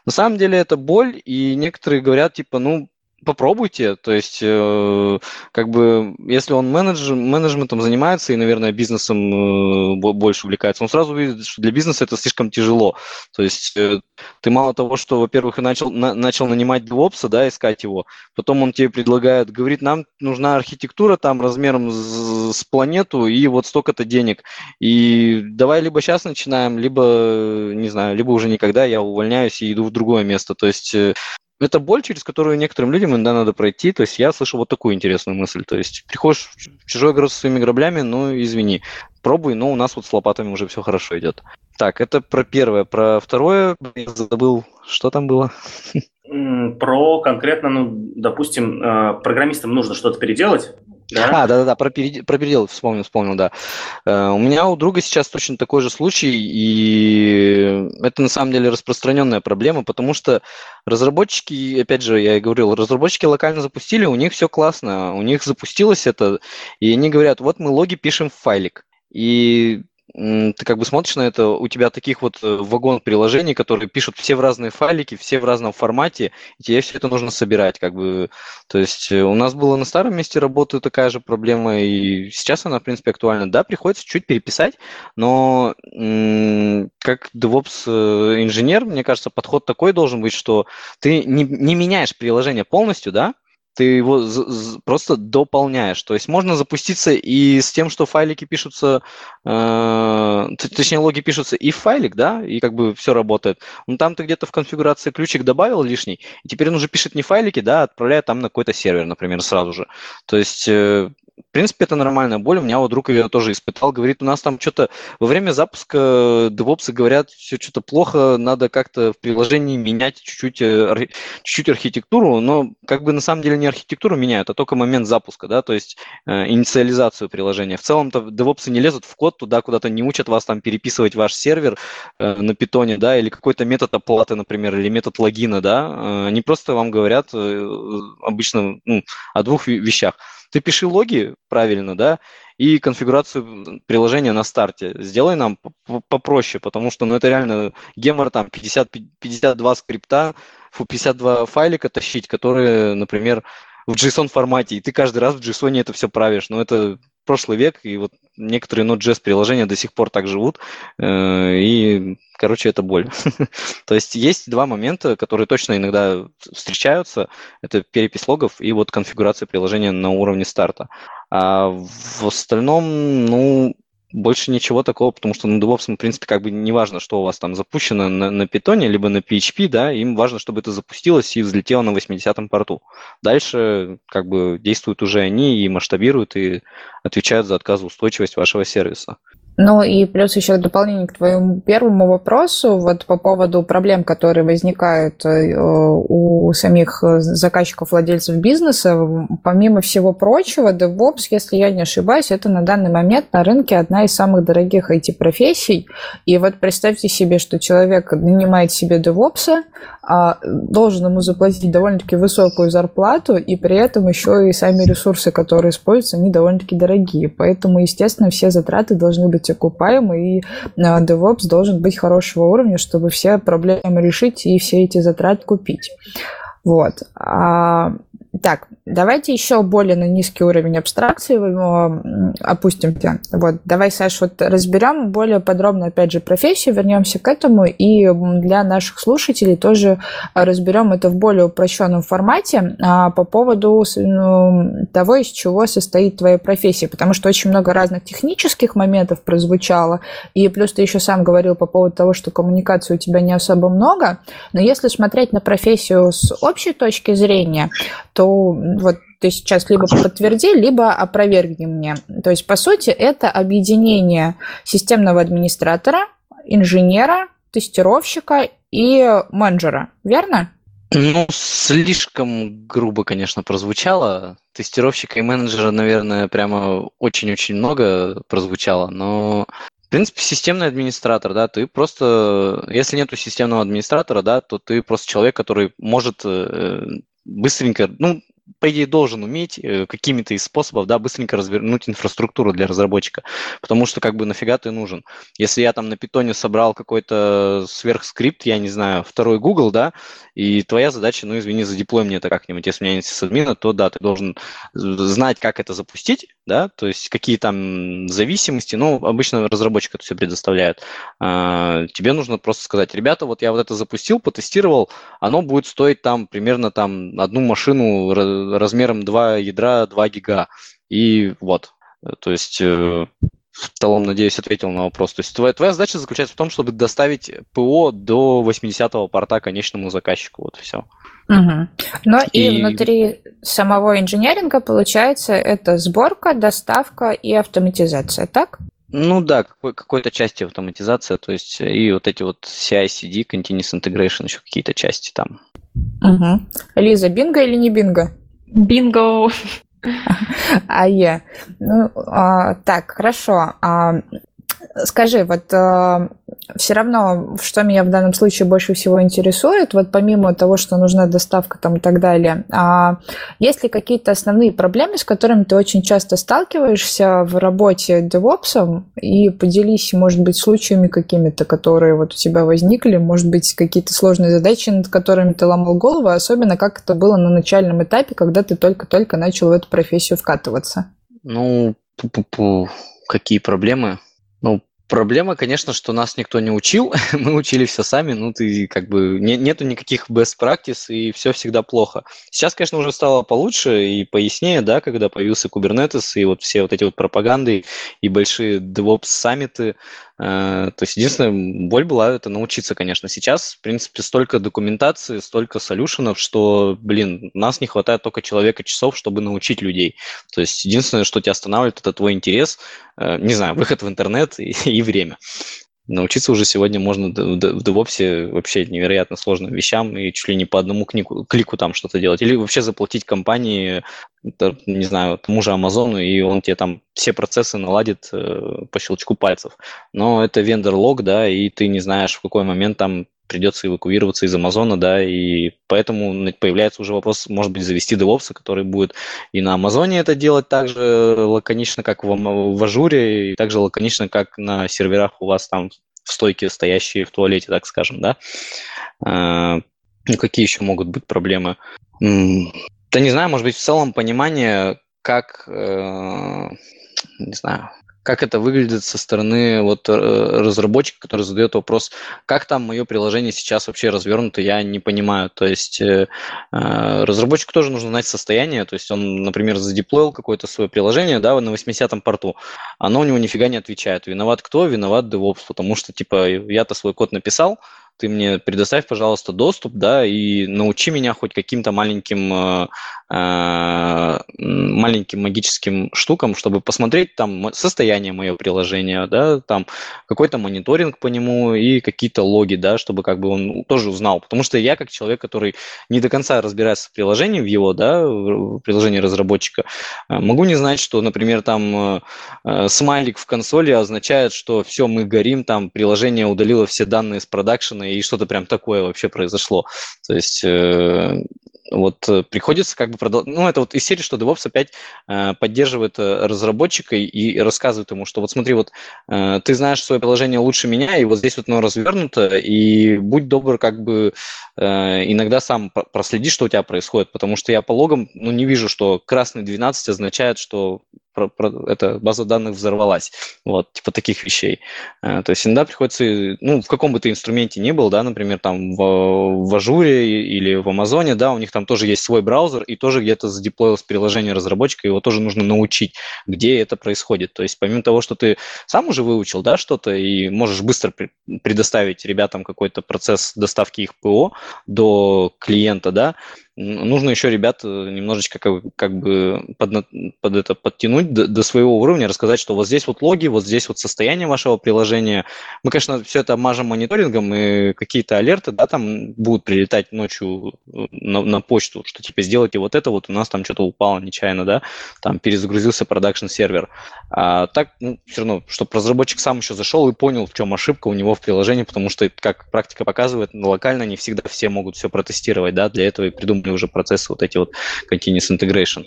на самом деле это боль, и некоторые говорят, типа, ну, попробуйте, то есть э, как бы если он менедж, менеджментом занимается и, наверное, бизнесом э, больше увлекается, он сразу видит, что для бизнеса это слишком тяжело. То есть э, ты мало того, что, во-первых, начал, на, начал нанимать DevOps, да, искать его, потом он тебе предлагает, говорит, нам нужна архитектура там размером с, с планету и вот столько-то денег. И давай либо сейчас начинаем, либо, не знаю, либо уже никогда я увольняюсь и иду в другое место. То есть э, это боль, через которую некоторым людям иногда надо пройти. То есть я слышал вот такую интересную мысль. То есть приходишь в чужой огород со своими граблями, ну, извини, пробуй, но у нас вот с лопатами уже все хорошо идет. Так, это про первое. Про второе, я забыл, что там было? Про конкретно, ну, допустим, э, программистам нужно что-то переделать, да? А, да-да-да, про, перед... про передел вспомнил, вспомнил, да. Uh, у меня у друга сейчас точно такой же случай, и это на самом деле распространенная проблема, потому что разработчики, опять же, я и говорил, разработчики локально запустили, у них все классно, у них запустилось это, и они говорят, вот мы логи пишем в файлик. И ты как бы смотришь на это, у тебя таких вот э, вагон приложений, которые пишут все в разные файлики, все в разном формате, и тебе все это нужно собирать, как бы, то есть э, у нас было на старом месте работы такая же проблема, и сейчас она, в принципе, актуальна. Да, приходится чуть переписать, но как DevOps э, мне кажется, подход такой должен быть, что ты не, не меняешь приложение полностью, да, ты его просто дополняешь. То есть можно запуститься и с тем, что файлики пишутся, э, точнее логи пишутся и в файлик, да, и как бы все работает. Но там ты где-то в конфигурации ключик добавил лишний, и теперь он уже пишет не файлики, да, а отправляет там на какой-то сервер, например, сразу же. То есть э, в принципе, это нормальная боль. У меня вот друг ее тоже испытал. Говорит, у нас там что-то во время запуска девопсы говорят, все что-то плохо, надо как-то в приложении менять чуть-чуть, э, чуть-чуть архитектуру, но как бы на самом деле не архитектуру меняют, а только момент запуска, да, то есть э, инициализацию приложения. В целом-то девопсы не лезут в код туда, куда-то не учат вас там переписывать ваш сервер э, на питоне, да, или какой-то метод оплаты, например, или метод логина, да. Э, они просто вам говорят э, обычно ну, о двух вещах – ты пиши логи правильно, да, и конфигурацию приложения на старте. Сделай нам попроще, потому что, ну, это реально гемор там 50, 52 скрипта, 52 файлика тащить, которые, например, в JSON формате, и ты каждый раз в JSON это все правишь. Но это прошлый век, и вот некоторые Node.js приложения до сих пор так живут, э, и, короче, это боль. То есть есть два момента, которые точно иногда встречаются, это перепись логов и вот конфигурация приложения на уровне старта. А в остальном, ну, больше ничего такого, потому что на DevOps, в принципе, как бы не важно, что у вас там запущено на, на Python, либо на PHP, да, им важно, чтобы это запустилось и взлетело на 80-м порту. Дальше как бы действуют уже они и масштабируют, и отвечают за отказоустойчивость вашего сервиса. Ну и плюс еще дополнение к твоему первому вопросу, вот по поводу проблем, которые возникают э, у самих заказчиков, владельцев бизнеса, помимо всего прочего, DevOps, если я не ошибаюсь, это на данный момент на рынке одна из самых дорогих IT-профессий. И вот представьте себе, что человек нанимает себе DevOps, а должен ему заплатить довольно-таки высокую зарплату, и при этом еще и сами ресурсы, которые используются, они довольно-таки дорогие. Поэтому, естественно, все затраты должны быть окупаемы, и а, DevOps должен быть хорошего уровня, чтобы все проблемы решить и все эти затраты купить. Вот. А так, давайте еще более на низкий уровень абстракции его опустимся. Вот, давай, Саш, вот разберем более подробно, опять же, профессию, вернемся к этому, и для наших слушателей тоже разберем это в более упрощенном формате а, по поводу ну, того, из чего состоит твоя профессия, потому что очень много разных технических моментов прозвучало, и плюс ты еще сам говорил по поводу того, что коммуникации у тебя не особо много, но если смотреть на профессию с общей точки зрения, то вот ты сейчас либо подтверди, либо опровергни мне. То есть, по сути, это объединение системного администратора, инженера, тестировщика и менеджера, верно? Ну, слишком грубо, конечно, прозвучало. Тестировщика и менеджера, наверное, прямо очень-очень много прозвучало, но в принципе, системный администратор, да, ты просто, если нету системного администратора, да, то ты просто человек, который может э, быстренько, ну, по идее, должен уметь э, какими-то из способов, да, быстренько развернуть инфраструктуру для разработчика, потому что как бы нафига ты нужен. Если я там на питоне собрал какой-то сверхскрипт, я не знаю, второй Google, да, и твоя задача, ну, извини, задеплой мне это как-нибудь, если у меня нет сисадмина, то да, ты должен знать, как это запустить, да, то есть какие там зависимости, ну, обычно разработчик это все предоставляет. А, тебе нужно просто сказать, ребята, вот я вот это запустил, потестировал, оно будет стоить там примерно там одну машину размером 2 ядра 2 гига. И вот, то есть э, в целом, надеюсь, ответил на вопрос. То есть твоя, твоя задача заключается в том, чтобы доставить ПО до 80-го порта конечному заказчику. Вот все. Угу. Но и... и внутри самого инженеринга, получается, это сборка, доставка и автоматизация, так? Ну да, какой, какой-то части автоматизация, то есть и вот эти вот CI-CD, Continuous Integration, еще какие-то части там. Угу. Лиза, бинго или не бинго? Бинго. А я. Ну, а, так, хорошо. А, скажи, вот а, все равно, что меня в данном случае больше всего интересует, вот помимо того, что нужна доставка там и так далее, а есть ли какие-то основные проблемы, с которыми ты очень часто сталкиваешься в работе DevOps, и поделись, может быть, случаями какими-то, которые вот у тебя возникли, может быть, какие-то сложные задачи, над которыми ты ломал голову, особенно как это было на начальном этапе, когда ты только-только начал в эту профессию вкатываться? Ну, пу-пу-пу, какие проблемы? Проблема, конечно, что нас никто не учил, мы учили все сами, ну ты как бы не, нету никаких best practice и все всегда плохо. Сейчас, конечно, уже стало получше и пояснее, да, когда появился Kubernetes и вот все вот эти вот пропаганды и большие DevOps саммиты, то есть единственная боль была это научиться, конечно. Сейчас, в принципе, столько документации, столько солюшенов, что, блин, нас не хватает только человека часов, чтобы научить людей. То есть единственное, что тебя останавливает, это твой интерес, э, не знаю, выход в интернет и, и время. Научиться уже сегодня можно в DevOps вообще невероятно сложным вещам и чуть ли не по одному книку, клику там что-то делать. Или вообще заплатить компании, не знаю, тому же Амазону, и он тебе там все процессы наладит э, по щелчку пальцев. Но это вендор-лог, да, и ты не знаешь, в какой момент там придется эвакуироваться из Амазона, да, и поэтому появляется уже вопрос, может быть, завести DevOps, который будет и на Амазоне это делать так же лаконично, как в, в Ажуре, и так же лаконично, как на серверах у вас там в стойке, стоящие в туалете, так скажем, да. А, ну, какие еще могут быть проблемы? Да не знаю, может быть, в целом понимание, как, э, не знаю, как это выглядит со стороны вот э, разработчика, который задает вопрос, как там мое приложение сейчас вообще развернуто, я не понимаю. То есть э, э разработчику тоже нужно знать состояние, то есть он, например, задеплоил какое-то свое приложение, да, на 80-м порту, оно у него нифига не отвечает. Виноват кто? Виноват DevOps, потому что, типа, я-то свой код написал, ты мне предоставь, пожалуйста, доступ, да, и научи меня хоть каким-то маленьким, э, э, маленьким магическим штукам, чтобы посмотреть там состояние моего приложения, да, там какой-то мониторинг по нему и какие-то логи, да, чтобы как бы он тоже узнал. Потому что я как человек, который не до конца разбирается в приложении, в его, да, в приложении разработчика, э, могу не знать, что, например, там смайлик в консоли означает, что все, мы горим, там приложение удалило все данные с продакшена и что-то прям такое вообще произошло. То есть э, вот э, приходится как бы продолжать. Ну, это вот из серии, что DevOps опять э, поддерживает разработчика и, рассказывает ему, что вот смотри, вот ты знаешь свое приложение лучше меня, и вот здесь вот оно развернуто, и будь добр, как бы иногда сам проследи, что у тебя происходит, потому что я по логам, ну, не вижу, что красный 12 означает, что про, про, эта база данных взорвалась. Вот, типа таких вещей. Э, то есть иногда приходится, ну, в каком бы ты инструменте ни был, да, например, там в, в Ажуре или в Амазоне, да, у них там тоже есть свой браузер, и тоже где-то задеплоилось приложение разработчика, его тоже нужно научить, где это происходит. То есть помимо того, что ты сам уже выучил, да, что-то, и можешь быстро предоставить ребятам какой-то процесс доставки их ПО до клиента, да, нужно еще ребят э, немножечко как, как бы под, под это подтянуть до, до своего уровня, рассказать, что вот здесь вот логи, вот здесь вот состояние вашего приложения. Мы, конечно, все это мажем мониторингом, и какие-то алерты, да, там будут прилетать ночью э, на, на почту, что типа сделайте вот это, вот у нас там что-то упало нечаянно, да, там перезагрузился продакшн сервер. А так, ну, все равно, чтобы разработчик сам еще зашел и понял, в чем ошибка у него в приложении, потому что, как практика показывает, локально не всегда все могут все протестировать, да, для этого и придумали уже процессы вот эти вот continuous integration.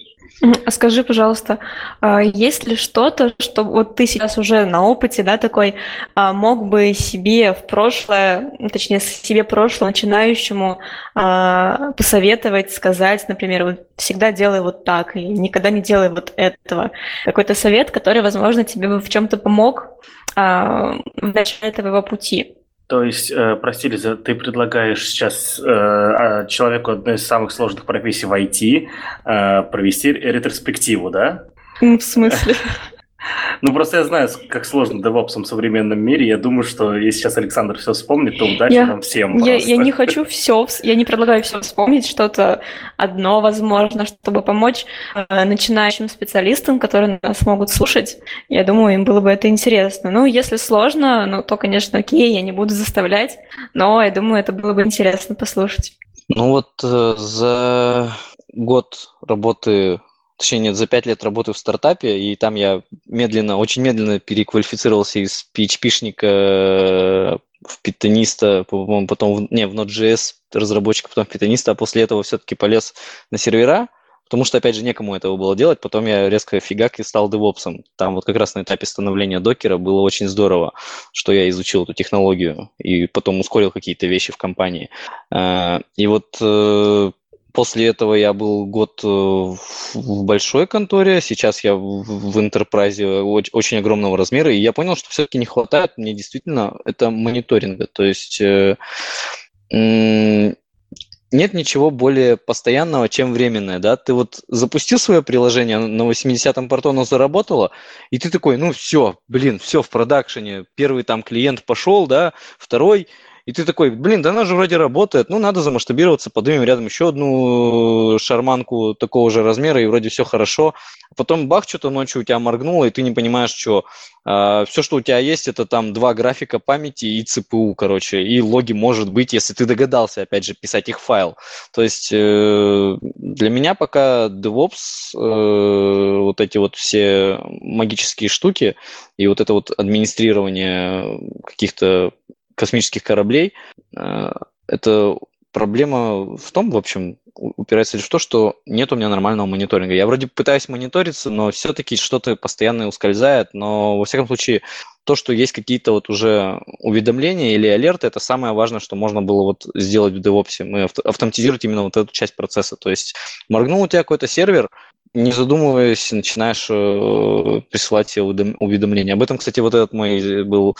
А скажи, пожалуйста, а есть ли что-то, что вот ты сейчас уже на опыте, да, такой, а, мог бы себе в прошлое, ну, точнее, себе прошлому начинающему а, посоветовать, сказать, например, вот всегда делай вот так, или никогда не делай вот этого. Какой-то совет, который, возможно, тебе бы в чем-то помог в начале этого пути. То есть, э, прости, Лиза, ты предлагаешь сейчас э, а, человеку одной из самых сложных профессий в IT э, провести ретроспективу, да? В смысле? Ну, просто я знаю, как сложно девопсом в современном мире. Я думаю, что если сейчас Александр все вспомнит, то удачи я, нам всем. Я, я не хочу все, я не предлагаю все вспомнить, что-то одно, возможно, чтобы помочь э, начинающим специалистам, которые нас могут слушать. Я думаю, им было бы это интересно. Ну, если сложно, ну, то, конечно, окей, я не буду заставлять, но я думаю, это было бы интересно послушать. Ну вот э, за год работы точнее нет, за пять лет работы в стартапе, и там я медленно, очень медленно переквалифицировался из PHP-шника э, в питониста, по-моему, потом, в, не, в Node.js разработчика, потом в питониста, а после этого все-таки полез на сервера, потому что, опять же, некому этого было делать. Потом я резко фигак и стал девопсом. Там вот как раз на этапе становления докера было очень здорово, что я изучил эту технологию и потом ускорил какие-то вещи в компании. Э, и вот э, После этого я был год э, в большой конторе, сейчас я в интерпрайзе очень огромного размера, и я понял, что все-таки не хватает мне действительно это мониторинга. То есть э, нет ничего более постоянного, чем временное, да, ты вот запустил свое приложение на 80-м порту, оно заработало, и ты такой, ну все, блин, все в продакшене, первый там клиент пошел, да, второй, и ты такой, блин, да она же вроде работает, ну, надо замасштабироваться, поднимем рядом еще одну шарманку такого же размера, и вроде все хорошо. Потом бах, что-то ночью у тебя моргнуло, и ты не понимаешь, что а, все, что у тебя есть, это там два графика памяти и ЦПУ, короче, и логи может быть, если ты догадался, опять же, писать их файл. То есть э, для меня пока DevOps, э, вот эти вот все магические штуки и вот это вот администрирование каких-то космических кораблей. Э, это проблема в том, в общем, упирается лишь в то, что нет у меня нормального мониторинга. Я вроде пытаюсь мониториться, но все-таки что-то постоянно ускользает. Но, во всяком случае, то, что есть какие-то вот уже уведомления или алерты, это самое важное, что можно было вот сделать в DevOps. Мы автоматизировать именно вот эту часть процесса. То есть моргнул у тебя какой-то сервер, не задумываясь, начинаешь э, присылать уведомления. Об этом, кстати, вот этот мой был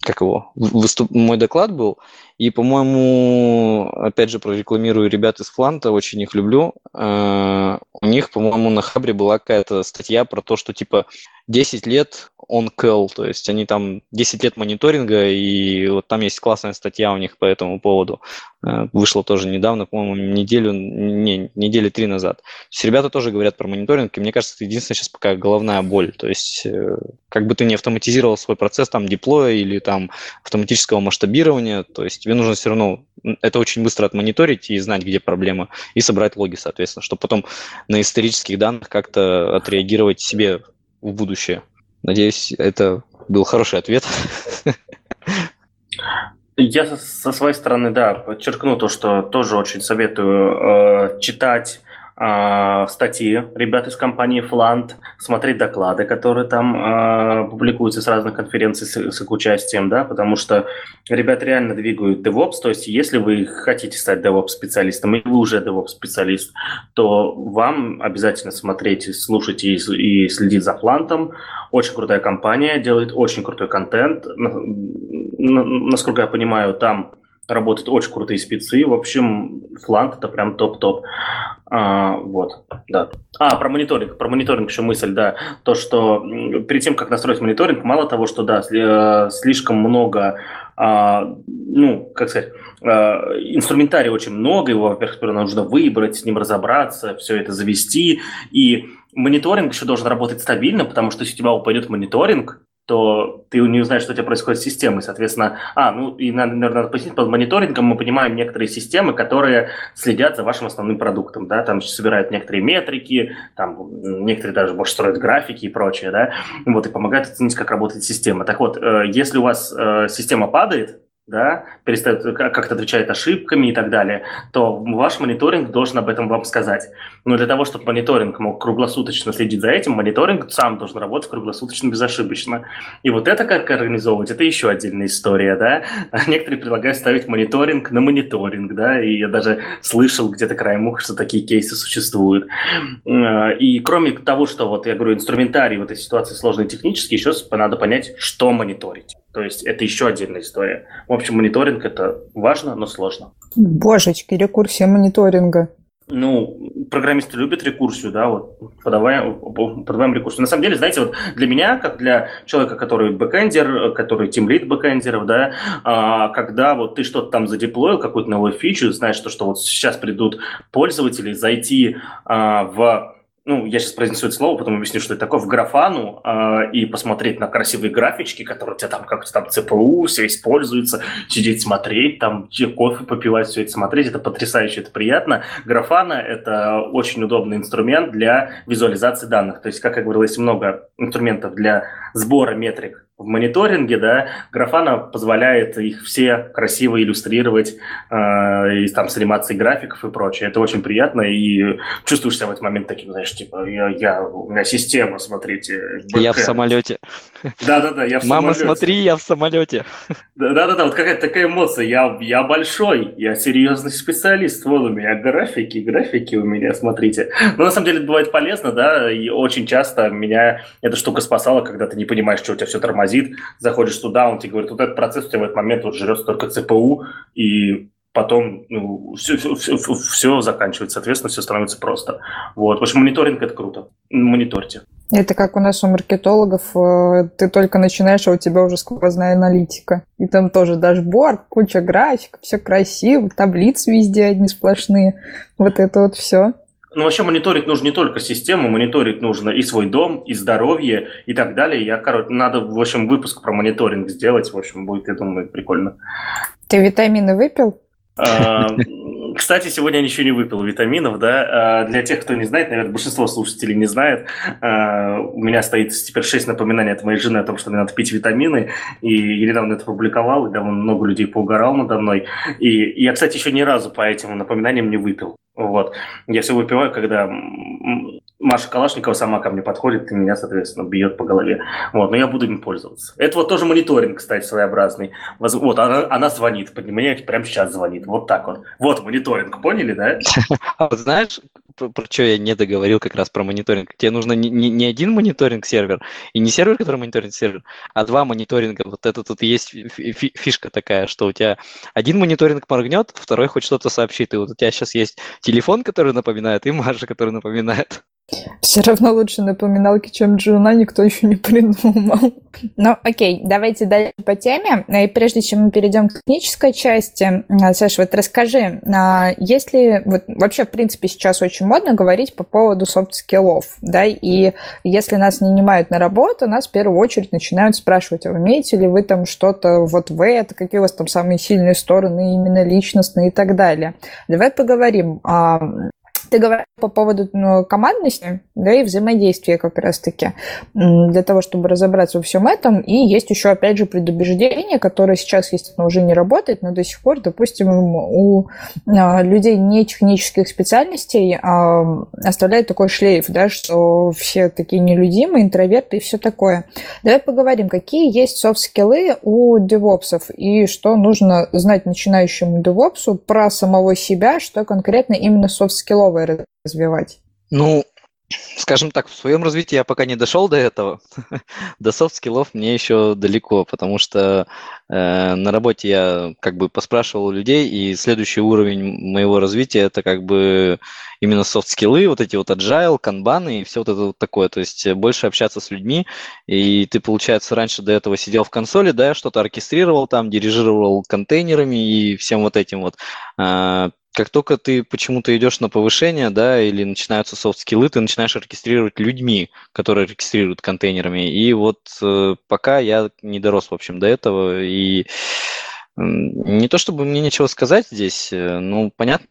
как его, выступ... мой доклад был, и, по-моему, опять же, прорекламирую ребят из Фланта, очень их люблю. Э, у них, по-моему, на Хабре была какая-то статья про то, что, типа, 10 лет on call, то есть они там 10 лет мониторинга, и вот там есть классная статья у них по этому поводу. Э, вышла тоже недавно, по-моему, неделю, не, недели три назад. То есть ребята тоже говорят про мониторинг, и мне кажется, это единственная сейчас пока головная боль. То есть э, как бы ты не автоматизировал свой процесс там деплоя или там автоматического масштабирования, то есть тебе нужно все равно это очень быстро отмониторить и знать, где проблема, и собрать логи, соответственно, чтобы потом на исторических данных как-то отреагировать себе в будущее. Надеюсь, это был хороший ответ. Я со своей стороны, да, подчеркну то, что тоже очень советую э, читать э, статьи ребят из компании Флант, смотреть доклады, которые там э, публикуются с разных конференций с, с их участием, да, потому что ребят реально двигают DevOps, то есть если вы хотите стать DevOps-специалистом, и вы уже DevOps-специалист, то вам обязательно смотреть, слушать и, и следить за Флантом. Очень крутая компания, делает очень крутой контент. Насколько я понимаю, там работают очень крутые спецы. В общем, Флант это прям топ-топ. А, вот, да. А, про мониторинг. Про мониторинг еще мысль, да. То, что перед тем, как настроить мониторинг, мало того, что, да, э, слишком много, а, ну, как сказать, а, инструментария очень много, его, во-первых, нужно выбрать, с ним разобраться, все это завести. И мониторинг еще должен работать стабильно, потому что если у тебя упадет мониторинг, то ты не узнаешь, что у тебя происходит с системой. Соответственно, а, ну и, наверное, надо пояснить, под мониторингом мы понимаем некоторые системы, которые следят за вашим основным продуктом, да, там собирают некоторые метрики, там некоторые даже больше строят графики и прочее, да, вот, и помогают оценить, как работает система. Так вот, э, если у вас э, система падает, да, перестает как-то отвечает ошибками и так далее, то ваш мониторинг должен об этом вам сказать. Но для того, чтобы мониторинг мог круглосуточно следить за этим, мониторинг сам должен работать круглосуточно безошибочно. И вот это как организовывать, это еще отдельная история, да. Некоторые предлагают ставить мониторинг на мониторинг, да, и я даже слышал где-то краем уха, что такие кейсы существуют. И кроме того, что вот я говорю, инструментарий в этой ситуации сложный технически, еще надо понять, что мониторить. То есть это еще отдельная история. В общем, мониторинг это важно, но сложно. Божечки, рекурсия мониторинга. Ну, программисты любят рекурсию, да, вот подавай им, подавай им рекурсию. На самом деле, знаете, вот для меня, как для человека, который бэкэндер, который тимлит бэкэндеров, да, а, когда вот ты что-то там задеплоил, какую-то новую фичу, знаешь, что, что вот сейчас придут пользователи зайти а, в ну, я сейчас произнесу это слово, потом объясню, что это такое, в Grafan у э, и посмотреть на красивые графички, которые у тебя там как-то там ЦПУ все используется, сидеть смотреть, там кофе попивать, все это смотреть, это потрясающе, это приятно. Графана – это очень удобный инструмент для визуализации данных. То есть, как я говорил, есть много инструментов для сбора метрик в мониторинге, да, Графана позволяет их все красиво иллюстрировать э, и там с анимацией графиков и прочее. Это очень приятно, и чувствуешь себя в этот момент таким, знаешь, типа, я, я у меня система, смотрите. БК. Я в самолете. Да-да-да, я в Мама, самолете. смотри, я в самолете. Да-да-да, вот какая-то такая эмоция, я, я большой, я серьезный специалист, вот у меня графики, графики у меня, смотрите. Но на самом деле это бывает полезно, да, и очень часто меня эта штука спасала, когда ты не понимаешь, что у тебя все тормозит тормозит, заходишь туда, он тебе говорит, вот этот процесс у тебя в этот момент вот жрет только ЦПУ, и потом ну, все, все, все, все заканчивается, соответственно, все становится просто. Вот. В общем, мониторинг – это круто. Мониторьте. Это как у нас у маркетологов, э, ты только начинаешь, а у тебя уже сквозная аналитика. И там тоже дашборд, куча график, все красиво, таблицы везде одни сплошные. Вот это вот все. Ну, вообще мониторить нужно не только систему, мониторить нужно и свой дом, и здоровье, и так далее. Я, короче, надо, в общем, выпуск про мониторинг сделать, в общем, будет, я думаю, прикольно. Ты витамины выпил? А, Кстати, сегодня я ничего не выпил витаминов, да. А, для тех, кто не знает, наверное, большинство слушателей не знает, а, у меня стоит теперь шесть напоминаний от моей жены о том, что мне надо пить витамины, и я недавно это публиковал, и довольно много людей поугарал надо мной. И я, кстати, еще ни разу по этим напоминаниям не выпил. Вот. Я все выпиваю, когда Маша Калашникова сама ко мне подходит и меня, соответственно, бьет по голове. Вот, но я буду им пользоваться. Это вот тоже мониторинг, кстати, своеобразный. Вот, она, она звонит, мне прямо сейчас звонит. Вот так вот. Вот мониторинг, поняли, да? А знаешь, про, про что я не договорил как раз про мониторинг. Тебе нужно не, не, не один мониторинг-сервер, и не сервер, который мониторит сервер, а два мониторинга. Вот это тут есть фишка такая, что у тебя один мониторинг моргнет, второй хоть что-то сообщит. И вот у тебя сейчас есть телефон, который напоминает, и Маша, который напоминает. Все равно лучше напоминалки, чем Джуна, никто еще не придумал. Ну, окей, давайте дальше по теме. И прежде чем мы перейдем к технической части, а, Саша, вот расскажи, а, есть ли, вот вообще, в принципе, сейчас очень модно говорить по поводу софт-скиллов, да, и если нас не нанимают на работу, нас в первую очередь начинают спрашивать, а умеете ли вы там что-то вот в это, какие у вас там самые сильные стороны именно личностные и так далее. Давай поговорим, а, ты говорил по поводу ну, командности, да, и взаимодействия как раз-таки, для того, чтобы разобраться во всем этом. И есть еще, опять же, предубеждение, которое сейчас, естественно, уже не работает, но до сих пор, допустим, у а, людей не технических специальностей а, оставляет такой шлейф, да, что все такие нелюдимые, интроверты и все такое. Давай поговорим, какие есть софт-скиллы у девопсов и что нужно знать начинающему девопсу про самого себя, что конкретно именно софт-скилловое новое развивать? Ну, скажем так, в своем развитии я пока не дошел до этого. до софт-скиллов мне еще далеко, потому что э, на работе я как бы поспрашивал людей, и следующий уровень моего развития это как бы именно софт-скиллы, вот эти вот agile, канбаны и все вот это вот такое. То есть больше общаться с людьми, и ты, получается, раньше до этого сидел в консоли, да, что-то оркестрировал там, дирижировал контейнерами и всем вот этим вот. Э, как только ты почему-то идешь на повышение, да, или начинаются софт-скиллы, ты начинаешь оркестрировать людьми, которые оркестрируют контейнерами. И вот э, пока я не дорос, в общем, до этого. И э, не то чтобы мне нечего сказать здесь, ну, понятно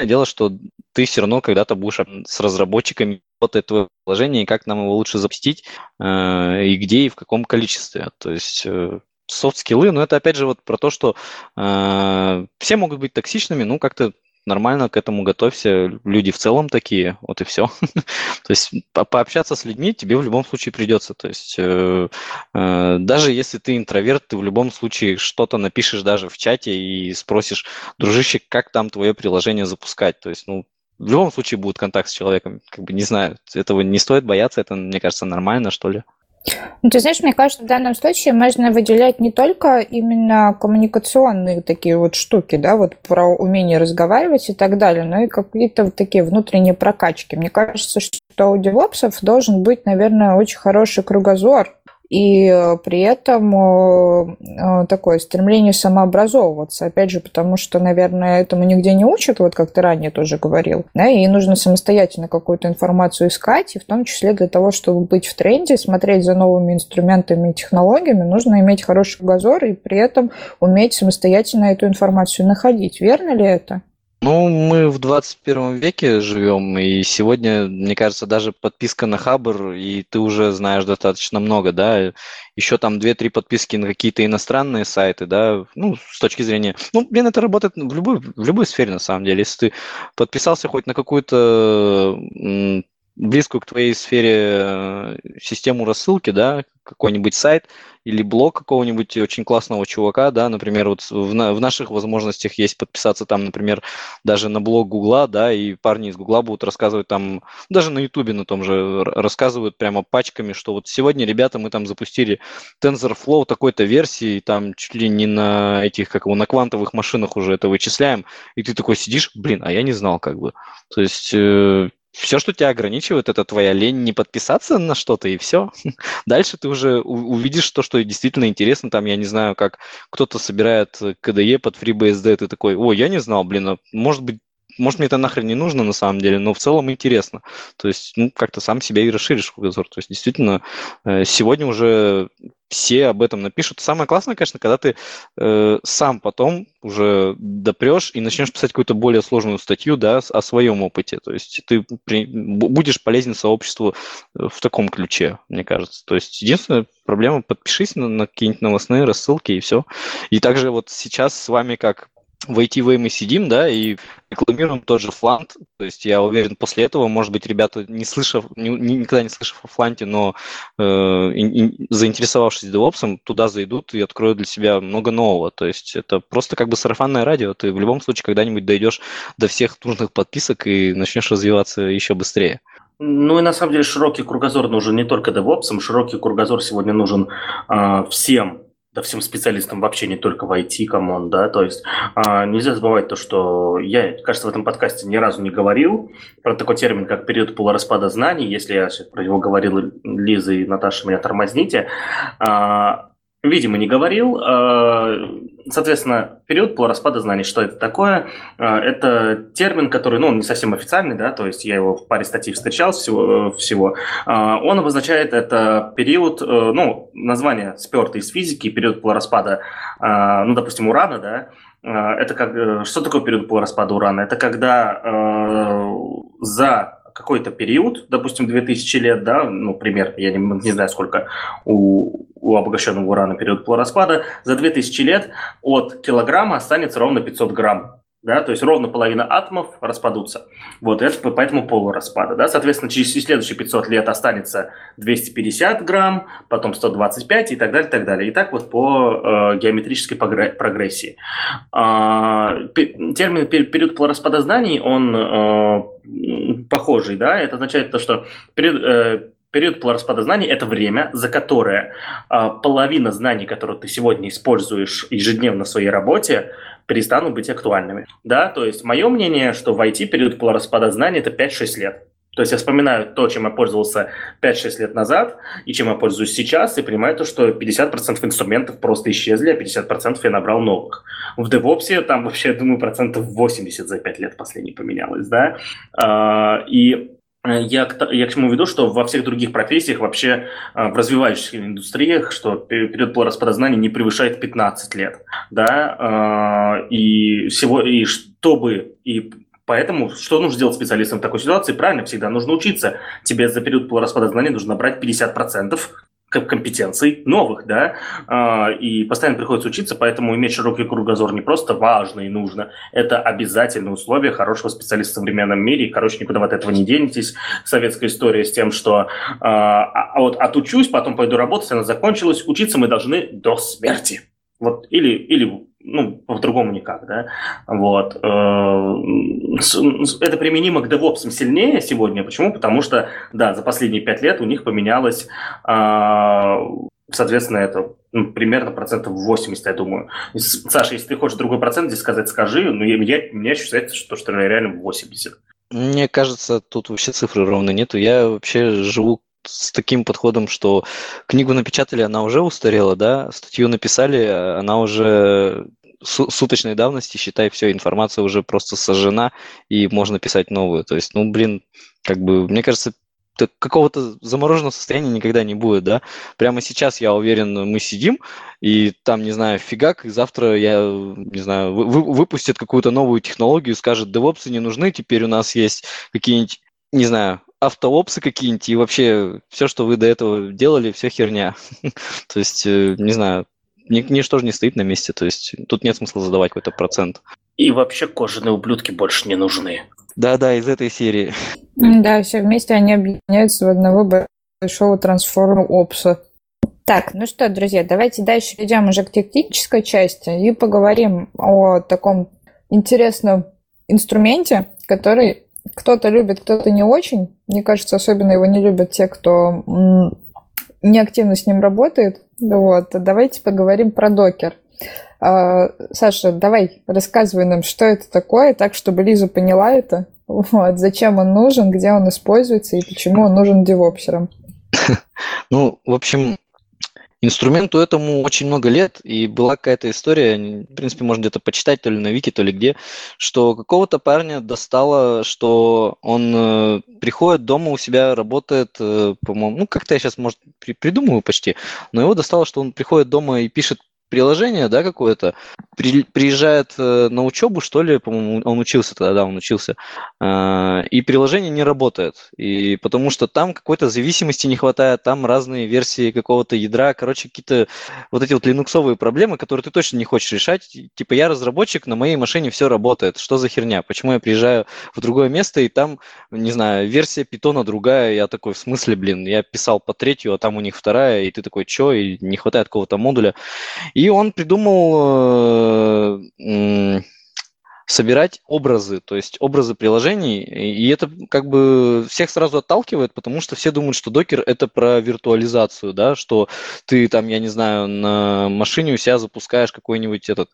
дело, что ты все равно когда-то будешь с разработчиками работать твое приложение, и как нам его лучше запустить, э, и где, и в каком количестве. То есть э, софт-скиллы, но это опять же вот про то, что э, все могут быть токсичными, ну как-то нормально к этому готовься. Люди в целом такие, вот и все. То есть по пообщаться с людьми тебе в любом случае придется. То есть э, э, даже если ты интроверт, ты в любом случае что-то напишешь даже в чате и спросишь, дружище, как там твое приложение запускать. То есть, ну, в любом случае будет контакт с человеком. Как бы не знаю, этого не стоит бояться, это, мне кажется, нормально, что ли. Ну, ты знаешь, мне кажется, в данном случае можно выделять не только именно коммуникационные такие вот штуки, да, вот про умение разговаривать и так далее, но и какие-то вот такие внутренние прокачки. Мне кажется, что у девопсов должен быть, наверное, очень хороший кругозор, и э, при этом э, э, такое стремление самообразовываться, опять же, потому что, наверное, этому нигде не учат, вот как ты ранее тоже говорил, да, и нужно самостоятельно какую-то информацию искать, и в том числе для того, чтобы быть в тренде, смотреть за новыми инструментами и технологиями, нужно иметь хороший газор и при этом уметь самостоятельно эту информацию находить. Верно ли это? Ну, мы в 21 веке живем, и сегодня, мне кажется, даже подписка на Хабр, и ты уже знаешь достаточно много, да, еще там 2-3 подписки на какие-то иностранные сайты, да, ну, с точки зрения, ну, блин, это работает в любой, в любой сфере, на самом деле, если ты подписался хоть на какую-то близкую к твоей сфере э, систему рассылки, да, какой-нибудь сайт или блог какого-нибудь очень классного чувака, да, например, вот в, в наших возможностях есть подписаться там, например, даже на блог Гугла, да, и парни из Гугла будут рассказывать там, даже на Ютубе на том же рассказывают прямо пачками, что вот сегодня, ребята, мы там запустили TensorFlow такой-то версии, там чуть ли не на этих, как его, на квантовых машинах уже это вычисляем, и ты такой сидишь, блин, а я не знал как бы. То есть э, все, что тебя ограничивает, это твоя лень не подписаться на что-то, и все. Дальше ты уже увидишь то, что действительно интересно. Там, я не знаю, как кто-то собирает KDE под FreeBSD, ты такой, ой, я не знал, блин, а может быть, может, мне это нахрен не нужно на самом деле, но в целом интересно. То есть, ну, как-то сам себя и расширишь кругозор. То есть, действительно, э, сегодня уже все об этом напишут. Самое классное, конечно, когда ты э, сам потом уже допрешь и начнешь писать какую-то более сложную статью да, о своем опыте. То есть ты при, будешь полезен сообществу э, в таком ключе, мне кажется. То есть единственная проблема, подпишись на, на какие-нибудь новостные рассылки и все. И также вот сейчас с вами как в ITV мы сидим, да, и рекламируем тот же Флант. То есть я уверен, после этого, может быть, ребята, не слышав, ни, никогда не слышав о Фланте, но э, и, и, заинтересовавшись DevOps, туда зайдут и откроют для себя много нового. То есть это просто как бы сарафанное радио. Ты в любом случае когда-нибудь дойдешь до всех нужных подписок и начнешь развиваться еще быстрее. Ну и на самом деле широкий кругозор нужен не только DevOps, широкий кругозор сегодня нужен э, всем да всем специалистам вообще, не только в IT, come on, да, то есть а, нельзя забывать то, что я, кажется, в этом подкасте ни разу не говорил про такой термин, как период полураспада знаний, если я про него говорил, Лиза и Наташа меня тормозните, а, Видимо, не говорил. А, соответственно, период полураспада знаний, что это такое? А, это термин, который, ну, он не совсем официальный, да, то есть я его в паре статей встречал всего. Э, всего. А, он обозначает это период, э, ну, название спертое из физики, период полураспада, ну, допустим, урана, да, это как, э, что такое период полураспада урана? Это когда за какой-то период, допустим, 2000 лет, да, ну, пример, я не, не знаю, сколько у, у обогащенного урана период полураспада, за 2000 лет от килограмма останется ровно 500 грамм да, то есть ровно половина атомов распадутся. Вот это поэтому полураспада, да, соответственно, через следующие 500 лет останется 250 грамм, потом 125 и так далее, так далее. И так вот по э, геометрической прогрессии. Э, термин период полураспада знаний, он э, похожий, да, это означает то, что период, э, период полураспада знаний – это время, за которое э, половина знаний, которые ты сегодня используешь ежедневно в своей работе, перестанут быть актуальными. Да, то есть мое мнение, что в период полураспада знаний – это 5-6 лет. То есть я вспоминаю то, чем я пользовался 5-6 лет назад, и чем я пользуюсь сейчас, и понимаю то, что 50% инструментов просто исчезли, а 50% я набрал новых. В DevOps там вообще, я думаю, процентов 80 за 5 лет последний поменялось, да. А, и Э, я к, я к чему веду, что во всех других профессиях, вообще э, в развивающихся индустриях, что период полураспада знаний не превышает 15 лет. Да? Э, и, всего, и чтобы и Поэтому что нужно делать специалистам в такой ситуации? Правильно, всегда нужно учиться. Тебе за период полураспада знаний нужно брать 50% компетенций новых, да, а, и постоянно приходится учиться, поэтому иметь широкий кругозор не просто важно и нужно, это обязательное условие хорошего специалиста в современном мире, короче, никуда от этого не денетесь. Советская история с тем, что а, а вот отучусь, потом пойду работать, она закончилась, учиться мы должны до смерти. Вот, или, или ну, по-другому никак, да, вот. Э, это применимо к DevOps сильнее сегодня. Почему? Потому что, да, за последние пять лет у них поменялось, а, соответственно, это ну, примерно процентов 80, я думаю. Саша, если ты хочешь другой процент здесь сказать, скажи, но я, я, мне ощущается, что, что реально 80. Мне кажется, тут вообще цифры ровно нету. Я вообще живу с таким подходом, что книгу напечатали, она уже устарела, да, статью написали, она уже суточной давности, считай, все, информация уже просто сожжена, и можно писать новую. То есть, ну, блин, как бы, мне кажется, какого-то замороженного состояния никогда не будет, да. Прямо сейчас, я уверен, мы сидим, и там, не знаю, фигак, и завтра, я не знаю, вы, выпустят какую-то новую технологию, скажет, девопсы не нужны, теперь у нас есть какие-нибудь, не знаю, автоопсы какие-нибудь, и вообще все, что вы до этого делали, все херня. То есть, э, не знаю, ничто же не стоит на месте, то есть тут нет смысла задавать какой-то процент. И вообще кожаные ублюдки больше не нужны. Да-да, из этой серии. Да, все вместе они объединяются в одного большого трансформа опса. Так, ну что, друзья, давайте дальше перейдем уже к технической части и поговорим о таком интересном инструменте, который кто-то любит, кто-то не очень. Мне кажется, особенно его не любят те, кто не активно с ним работает. Вот. Давайте поговорим про докер. А, Саша, давай, рассказывай нам, что это такое, так, чтобы Лиза поняла это. Вот, зачем он нужен, где он используется и почему он нужен девопсерам. Ну, в общем, инструменту этому очень много лет, и была какая-то история, в принципе, можно где-то почитать, то ли на Вики, то ли где, что какого-то парня достало, что он э, приходит дома у себя, работает, э, по-моему, ну, как-то я сейчас, может, при, придумываю почти, но его достало, что он приходит дома и пишет приложение, да, какое-то, при, приезжает э, на учебу, что ли, по-моему, он учился тогда, да, он учился, э, и приложение не работает, и потому что там какой-то зависимости не хватает, там разные версии какого-то ядра, короче, какие-то вот эти вот линуксовые проблемы, которые ты точно не хочешь решать, типа я разработчик, на моей машине все работает, что за херня, почему я приезжаю в другое место, и там, не знаю, версия питона другая, я такой, в смысле, блин, я писал по третью, а там у них вторая, и ты такой, что, и не хватает какого-то модуля, и он придумал э, собирать образы, то есть образы приложений, и это как бы всех сразу отталкивает, потому что все думают, что докер это про виртуализацию, да, что ты там, я не знаю, на машине у себя запускаешь какой-нибудь этот,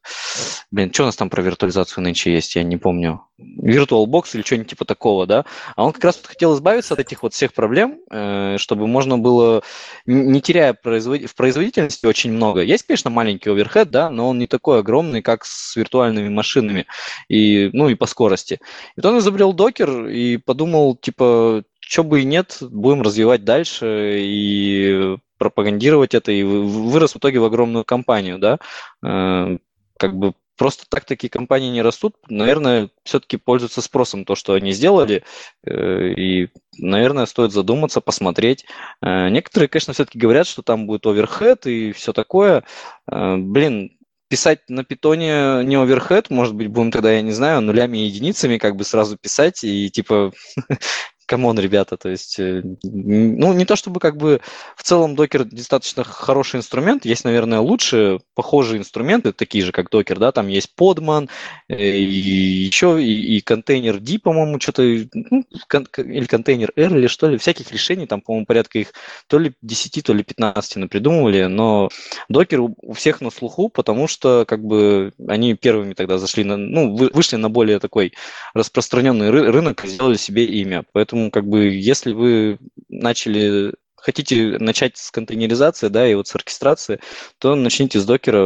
блин, что у нас там про виртуализацию нынче есть, я не помню, VirtualBox или что-нибудь типа такого, да, а он как раз хотел избавиться от этих вот всех проблем, э, чтобы можно было, не теряя производ... в производительности очень много. Есть, конечно, маленький оверхед, да, но он не такой огромный, как с виртуальными машинами и, ну, и по скорости. И он изобрел докер и подумал, типа, что бы и нет, будем развивать дальше и пропагандировать это, и вырос в итоге в огромную компанию, да, э, как бы просто так такие компании не растут, наверное, все-таки пользуются спросом то, что они сделали, э, и, наверное, стоит задуматься, посмотреть. Э, некоторые, конечно, все-таки говорят, что там будет overhead и все такое. Блин, писать на питоне не overhead, может быть, будем тогда, я не знаю, нулями и единицами как бы сразу писать и типа come on, ребята, то есть, э, ну, не то чтобы как бы в целом докер достаточно хороший инструмент, есть, наверное, лучшие похожие инструменты, такие же, как докер, да, там есть Podman, э, и еще и, и контейнер D, по-моему, что-то, ну, кон, или контейнер R, или что ли, всяких решений, там, по-моему, порядка их то ли 10, то ли 15 придумывали, но докер у всех на слуху, потому что, как бы, они первыми тогда зашли на, ну, вышли на более такой распространенный рынок и сделали себе имя, поэтому Как бы, если вы начали хотите начать с контейнеризации, да, и вот с оркестрации, то начните с докера,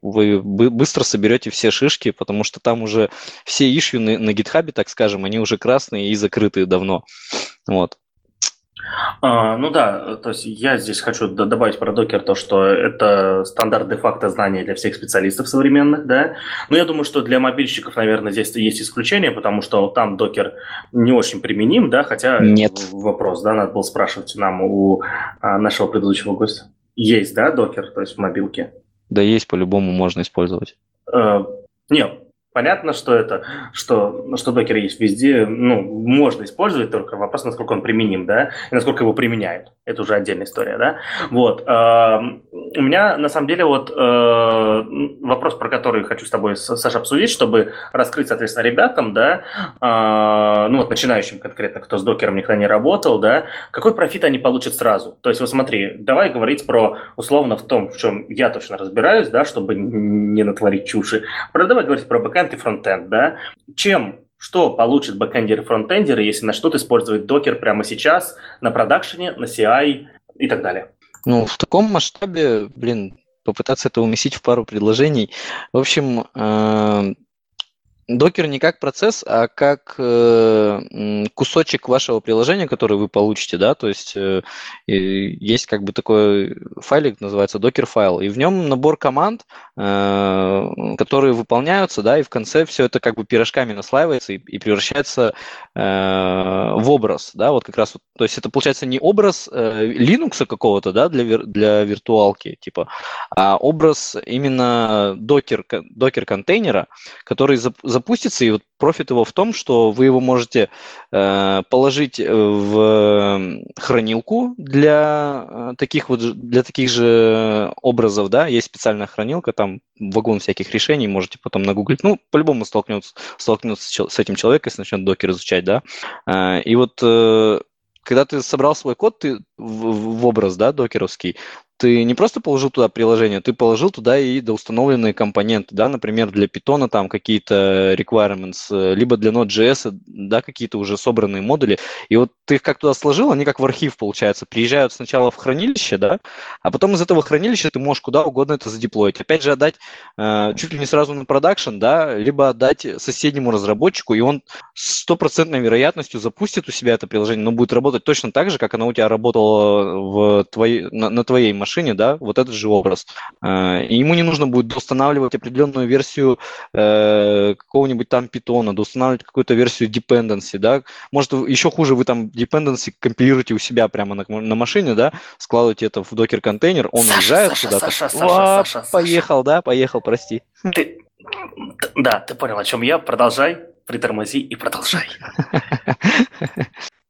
вы быстро соберете все шишки, потому что там уже все ишью на, на GitHub, так скажем, они уже красные и закрытые давно. Вот. А, ну да, то есть я здесь хочу добавить про докер то, что это стандарт де-факто знания для всех специалистов современных, да. Но я думаю, что для мобильщиков, наверное, здесь есть исключение, потому что там докер не очень применим, да, хотя Нет. вопрос, да, надо было спрашивать нам у а, нашего предыдущего гостя. Есть, да, докер, то есть в мобилке? Да, есть, по-любому можно использовать. Э, нет, Понятно, что это, что, что докер есть везде, ну, можно использовать, только вопрос, насколько он применим, да, и насколько его применяют. Это уже отдельная история, да. Вот. Э, у меня, на самом деле, вот э, вопрос, про который хочу с тобой, Саша, обсудить, чтобы раскрыть, соответственно, ребятам, да, э, ну, вот начинающим конкретно, кто с докером никогда не работал, да, какой профит они получат сразу. То есть, вот смотри, давай говорить про, условно, в том, в чем я точно разбираюсь, да, чтобы не натворить чуши. Давай говорить про бэкэнд бэкэнд и фронтенд, да? Чем что получит бэкэндер и фронтендер, если начнут использовать докер прямо сейчас на продакшене, на CI и так далее? Ну, в таком масштабе, блин, попытаться это уместить в пару предложений. В общем, э, Докер не как процесс, а как э, кусочек вашего приложения, который вы получите, да, то есть э, есть как бы такой файлик, называется докер файл, и в нем набор команд, э, которые выполняются, да, и в конце все это как бы пирожками наслаивается и, и превращается в образ, да, вот как раз, вот, то есть это получается не образ Linux какого-то, да, для, для виртуалки, типа, а образ именно докер, докер контейнера, который запустится, и вот профит его в том, что вы его можете э, положить в хранилку для э, таких вот для таких же образов, да, есть специальная хранилка, там вагон всяких решений, можете потом нагуглить. Ну, по-любому столкнется, столкнется с этим человеком, если начнет докер изучать, да. Э, и вот э, когда ты собрал свой код ты в, в образ, да, докеровский, ты не просто положил туда приложение, ты положил туда и доустановленные компоненты, да, например, для Python там какие-то requirements, либо для Node.js, да, какие-то уже собранные модули, и вот ты их как туда сложил, они как в архив, получается, приезжают сначала в хранилище, да, а потом из этого хранилища ты можешь куда угодно это задеплоить. Опять же, отдать э, чуть ли не сразу на продакшн, да, либо отдать соседнему разработчику, и он стопроцентной вероятностью запустит у себя это приложение, но будет работать точно так же, как оно у тебя работало в твоей, на, на твоей машине, да, вот этот же образ. Э, и ему не нужно будет устанавливать определенную версию э, какого-нибудь там питона, устанавливать какую-то версию dependency, да. Может, еще хуже, вы там dependency компилируете у себя прямо на, на машине, да, складываете это в докер-контейнер, он Саша, уезжает Саша, куда-то. Саша, Саша, Саша, Саша, поехал, да, поехал, прости. Ты... Да, ты понял, о чем я. Продолжай, притормози и продолжай.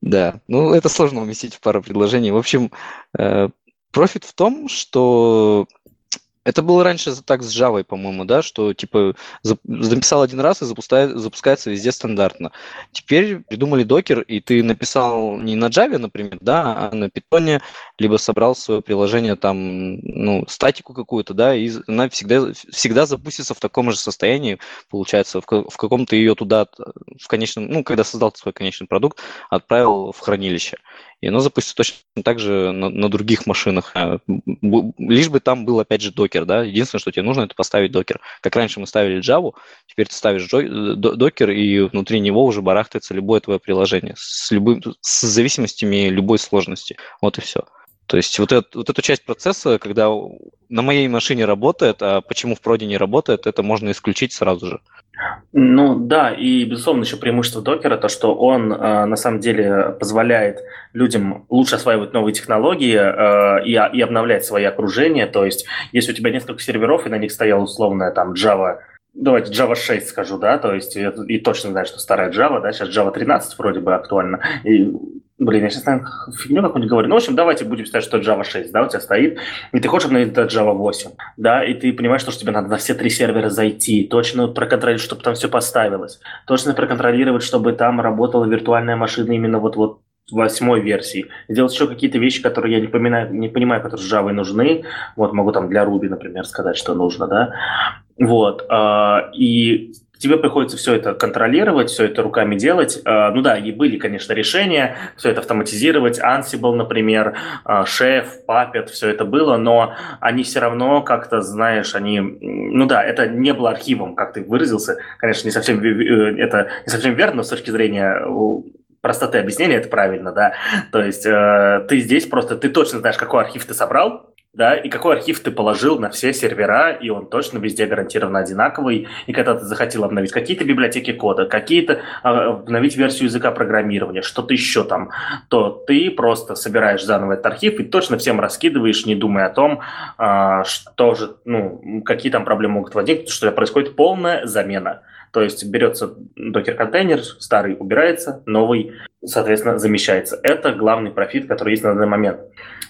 Да, ну это сложно уместить в пару предложений. В общем, э, профит в том, что это было раньше так с Java, по-моему, да, что типа написал один раз и запускает, запускается везде стандартно. Теперь придумали докер, и ты написал не на Java, например, да, а на Python, либо собрал свое приложение там, ну, статику какую-то, да, и она всегда, всегда запустится в таком же состоянии, получается, в каком-то ее туда, в конечном, ну, когда создал свой конечный продукт, отправил в хранилище и оно запустится точно так же на, на других машинах. А, лишь бы там был, опять же, докер, да, единственное, что тебе нужно, это поставить докер. Как раньше мы ставили Java, теперь ты ставишь докер, и внутри него уже барахтается любое твое приложение с, любым, с зависимостями любой сложности. Вот и все. То есть вот, это, вот эту часть процесса, когда на моей машине работает, а почему в проде не работает, это можно исключить сразу же. Ну да, и безусловно еще преимущество докера то, что он э, на самом деле позволяет людям лучше осваивать новые технологии э, и, и обновлять свои окружения. То есть, если у тебя несколько серверов и на них стояла условная там Java давайте Java 6 скажу, да, то есть и, и точно знаю, что старая Java, да, сейчас Java 13 вроде бы актуальна, и Блин, я сейчас, наверное, фигню какую-нибудь говорю. Ну, в общем, давайте будем считать, что Java 6, да, у тебя стоит, и ты хочешь обновить это Java 8, да, и ты понимаешь, что тебе надо на все три сервера зайти, точно проконтролировать, чтобы там все поставилось, точно проконтролировать, чтобы там работала виртуальная машина именно вот-вот восьмой версии. Сделать еще какие-то вещи, которые я не, поминаю, не понимаю, которые Java нужны. Вот могу там для Ruby, например, сказать, что нужно, да. Вот. А, и тебе приходится все это контролировать, все это руками делать. А, ну да, и были, конечно, решения, все это автоматизировать. Ansible, например, Chef, а, Puppet, все это было, но они все равно как-то, знаешь, они... Ну да, это не было архивом, как ты выразился. Конечно, не совсем, э, это не совсем верно, но с точки зрения простоты объяснения это правильно, да. То есть э, ты здесь просто, ты точно знаешь, какой архив ты собрал, да, и какой архив ты положил на все сервера, и он точно везде гарантированно одинаковый. И когда ты захотел обновить какие-то библиотеки кода, какие-то а, обновить версию языка программирования, что-то еще там, то ты просто собираешь заново этот архив и точно всем раскидываешь, не думая о том, а, что же, ну, какие там проблемы могут возникнуть, что происходит полная замена. То есть берется докер-контейнер, старый убирается, новый, соответственно, замещается. Это главный профит, который есть на данный момент.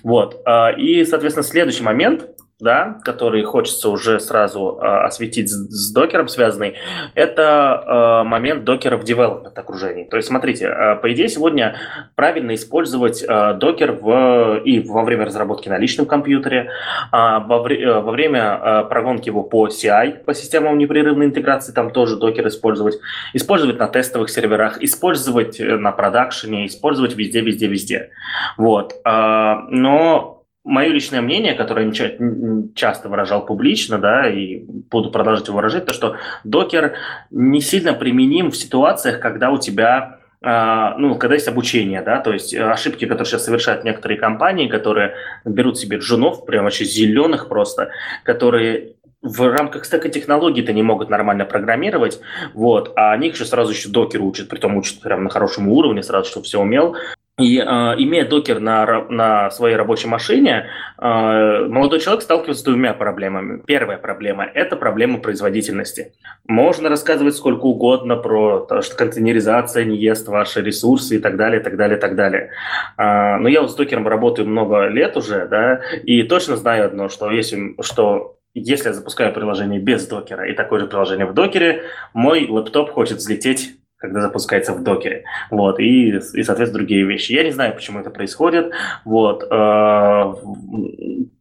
Вот. А, и, соответственно, следующий момент – да, который хочется уже сразу э, осветить с, с докером связанный, это э, момент докера в development окружении. То есть, смотрите, э, по идее, сегодня правильно использовать э, докер в, и во время разработки на личном компьютере, э, во, вре, э, во время э, прогонки его по CI, по системам непрерывной интеграции, там тоже докер использовать, использовать на тестовых серверах, использовать на продакшене, использовать везде, везде, везде. Вот. Э, но мое личное мнение, которое я часто выражал публично, да, и буду продолжать его выражать, то, что докер не сильно применим в ситуациях, когда у тебя а, ну, когда есть обучение, да, то есть ошибки, которые сейчас совершают некоторые компании, которые берут себе джунов, прям вообще зеленых просто, которые в рамках стека технологий-то не могут нормально программировать, вот, а они еще сразу еще докер учат, при том учат прям на хорошем уровне, сразу, чтобы все умел, и э, имея докер на, на своей рабочей машине, э, молодой человек сталкивается с двумя проблемами. Первая проблема – это проблема производительности. Можно рассказывать сколько угодно про то, что контейнеризация не ест ваши ресурсы и так далее, и так далее, и так далее. Э, но я вот с докером работаю много лет уже, да, и точно знаю одно, что если, что если я запускаю приложение без докера и такое же приложение в докере, мой лэптоп хочет взлететь когда запускается в докере. Вот, и, и, соответственно, другие вещи. Я не знаю, почему это происходит. Вот, э,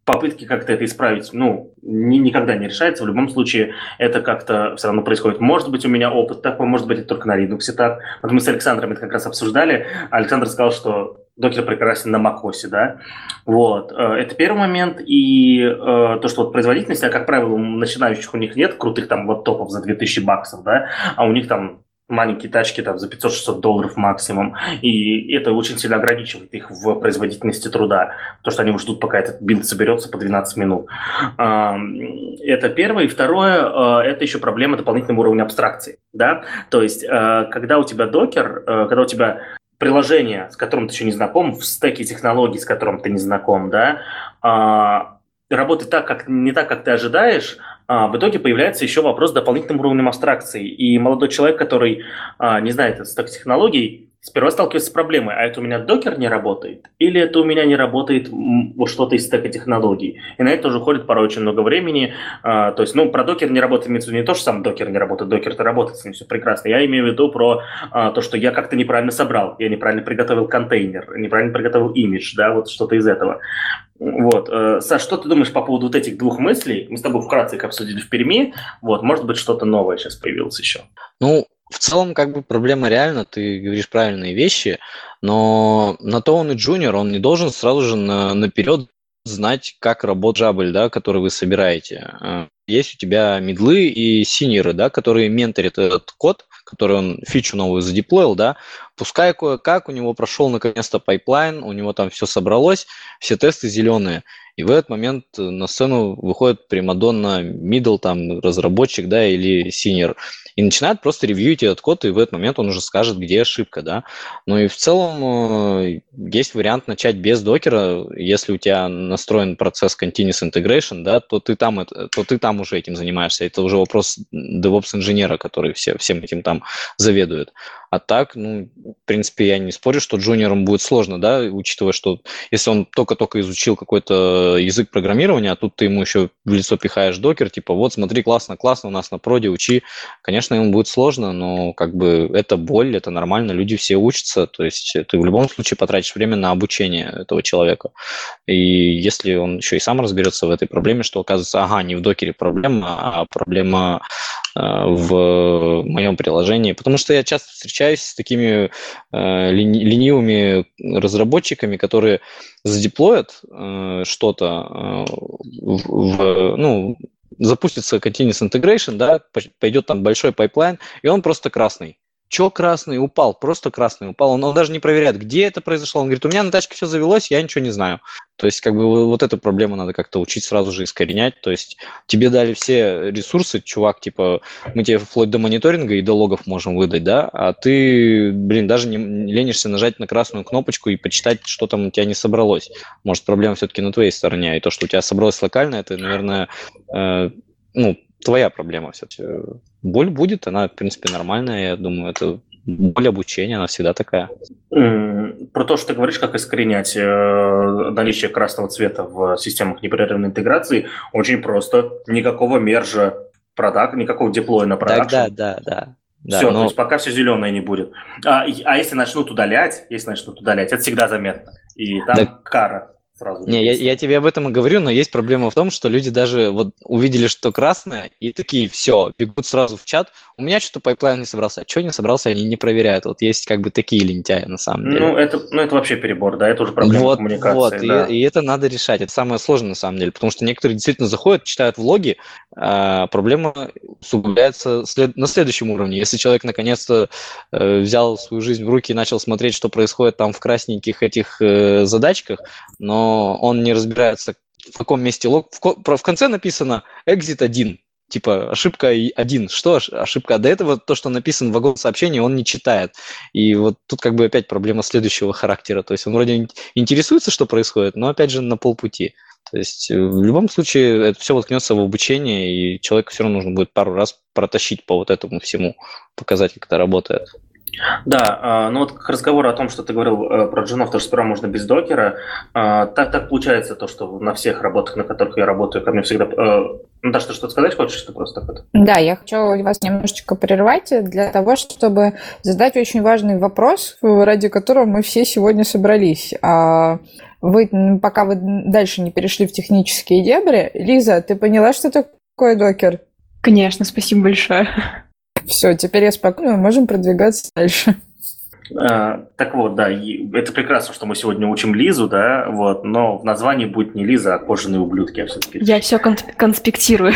попытки как-то это исправить, ну, ни, никогда не решается. В любом случае это как-то все равно происходит. Может быть, у меня опыт такой, может быть, это только на Linux так. Вот мы с Александром это как раз обсуждали. Александр сказал, что докер прекрасен на macOS, да. Вот. Э, это первый момент. И э, то, что вот производительность, а, как правило, у начинающих у них нет крутых там лаптопов за 2000 баксов, да, а у них там маленькие тачки там за 500-600 долларов максимум, и это очень сильно ограничивает их в производительности труда, потому что они ждут, пока этот билд соберется по 12 минут. Это первое. И второе, э, это еще проблема дополнительного уровня абстракции. Да? То есть, э, когда у тебя докер, э, когда у тебя приложение, с которым ты еще не знаком, в стеке технологий, с которым ты не знаком, да, а, работает так, как, не так, как ты ожидаешь, а, в итоге появляется еще вопрос дополнительным уровнем абстракции. И молодой человек, который а, не знает стек технологий, сперва сталкивается с проблемой, а это у меня докер не работает, или это у меня не работает вот что-то из стека технологий. И на это уже уходит порой очень много времени. А, то есть, ну, про докер не работает, имеется в не то, что сам докер не работает, докер-то работает, с ним все прекрасно. Я имею в виду про а, то, что я как-то неправильно собрал, я неправильно приготовил контейнер, неправильно приготовил имидж, да, вот что-то из этого. Вот. Э, Саш, что ты думаешь по поводу вот этих двух мыслей? Мы с тобой вкратце их обсудили в Перми. Вот, может быть, что-то новое сейчас появилось еще. Ну, в целом, как бы проблема реально, ты говоришь правильные вещи, но на то он и джуниор, он не должен сразу же на, наперед знать, как работает жабль, да, который вы собираете. Э, есть у тебя медлы и синеры, да, которые менторят этот код, который он фичу новую задеплоил, да, пускай кое-как у него прошел наконец-то пайплайн, у него там все собралось, все тесты зеленые, и в этот момент на сцену выходит примадонна middle, там, разработчик, да, или senior, и начинает просто ревьюить этот код, и в этот момент он уже скажет, где ошибка, да. Ну и в целом э, есть вариант начать без докера, если у тебя настроен процесс continuous integration, да, то ты там, это, то ты там уже этим занимаешься. Это уже вопрос DevOps-инженера, который все, всем этим там заведует. А так, ну, в принципе, я не спорю, что джуниорам будет сложно, да, учитывая, что если он только-только изучил какой-то язык программирования, а тут ты ему еще в лицо пихаешь докер, типа, вот, смотри, классно, классно, у нас на проде, учи. Конечно, ему будет сложно, но как бы это боль, это нормально, люди все учатся, то есть ты в любом случае потратишь время на обучение этого человека. И если он еще и сам разберется в этой проблеме, что оказывается, ага, не в докере проблема, а проблема в моем приложении, потому что я часто встречаю встречаюсь с такими э, ленивыми разработчиками, которые задеплоят э, что-то в, ну, запустится continuous integration, да, пойдет там большой пайплайн, и он просто красный. Че красный упал? Просто красный упал. Он, он даже не проверяет, где это произошло. Он говорит, у меня на тачке все завелось, я ничего не знаю. То есть, как бы, вот эту проблему надо как-то учить сразу же искоренять. То есть, тебе дали все ресурсы, чувак, типа, мы тебе вплоть до мониторинга и до логов можем выдать, да, а ты, блин, даже не, не ленишься нажать на красную кнопочку и почитать, что там у тебя не собралось. Может, проблема все-таки на твоей стороне, и то, что у тебя собралось локально, это, наверное, э, ну, твоя проблема все-таки. Боль будет, она, в принципе, нормальная, я думаю, это боль обучения, она всегда такая. Про то, что ты говоришь, как искоренять э, наличие красного цвета в системах непрерывной интеграции, очень просто. Никакого мержа продакт, никакого деплоя на продакшн. Да, да, да. Да, все, но... то есть пока все зеленое не будет. А, а если начнут удалять, если начнут удалять, это всегда заметно. И там да. кара сразу. Не, я, я тебе об этом и говорю, но есть проблема в том, что люди даже вот увидели, что красное, и такие, все, бегут сразу в чат. У меня что-то пайплайн не собрался. А что не собрался, они не проверяют. Вот есть как бы такие лентяи на самом деле. Ну, это, ну, это вообще перебор, да, это уже проблема вот, коммуникации. Вот, да. и, и это надо решать. Это самое сложное на самом деле, потому что некоторые действительно заходят, читают влоги, а проблема усугубляется след... на следующем уровне. Если человек наконец-то э, взял свою жизнь в руки и начал смотреть, что происходит там в красненьких этих э, задачках, но он не разбирается, в каком месте лог. В, в конце написано exit 1, типа ошибка 1. Что ошибка? До этого то, что написано в вагон сообщения, он не читает. И вот тут как бы опять проблема следующего характера. То есть он вроде интересуется, что происходит, но опять же на полпути. То есть э, в любом случае это все воткнется в обучение, и человеку все равно нужно будет пару раз протащить по вот этому всему, показать, как это работает. Да, а, ну вот к разговору о том, что ты говорил э, про джунов, то, что сперва можно без докера, а, так, так получается то, что на всех работах, на которых я работаю, ко мне всегда э, Ну, да, что что-то сказать хочешь, что просто так вот? Да, я хочу вас немножечко прервать для того, чтобы задать очень важный вопрос, ради которого мы все сегодня собрались. А вы, пока вы дальше не перешли в технические дебри, Лиза, ты поняла, что такое докер? Конечно, спасибо большое. Все, теперь я спокойно, можем продвигаться дальше. А, так вот, да, это прекрасно, что мы сегодня учим Лизу, да, вот, но в названии будет не Лиза, а кожаные ублюдки. Я, все-таки... я все конспектирую.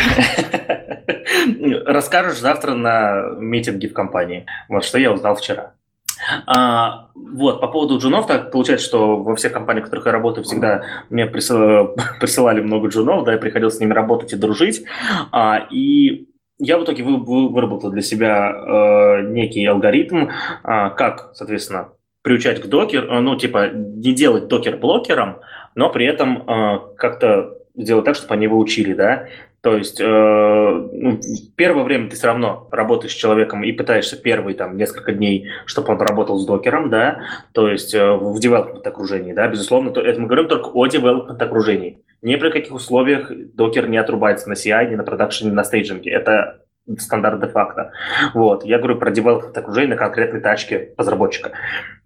Расскажешь завтра на митинге в компании. Вот что я узнал вчера. А, вот, по поводу джунов, так получается, что во всех компаниях, в которых я работаю, всегда мне присылали много джунов, да, я приходил с ними работать и дружить. А, и я в итоге выработал для себя э, некий алгоритм, э, как, соответственно, приучать к докер, э, ну, типа, не делать докер блокером, но при этом э, как-то сделать так, чтобы они его учили, да. То есть э, ну, первое время ты все равно работаешь с человеком и пытаешься первые там несколько дней, чтобы он поработал с докером, да, то есть э, в development окружении, да, безусловно, то, это мы говорим только о development окружении. Ни при каких условиях докер не отрубается на CI, ни на продакшене, ни на стейджинге. Это стандарт де-факто. Вот. Я говорю про development окружение на конкретной тачке разработчика.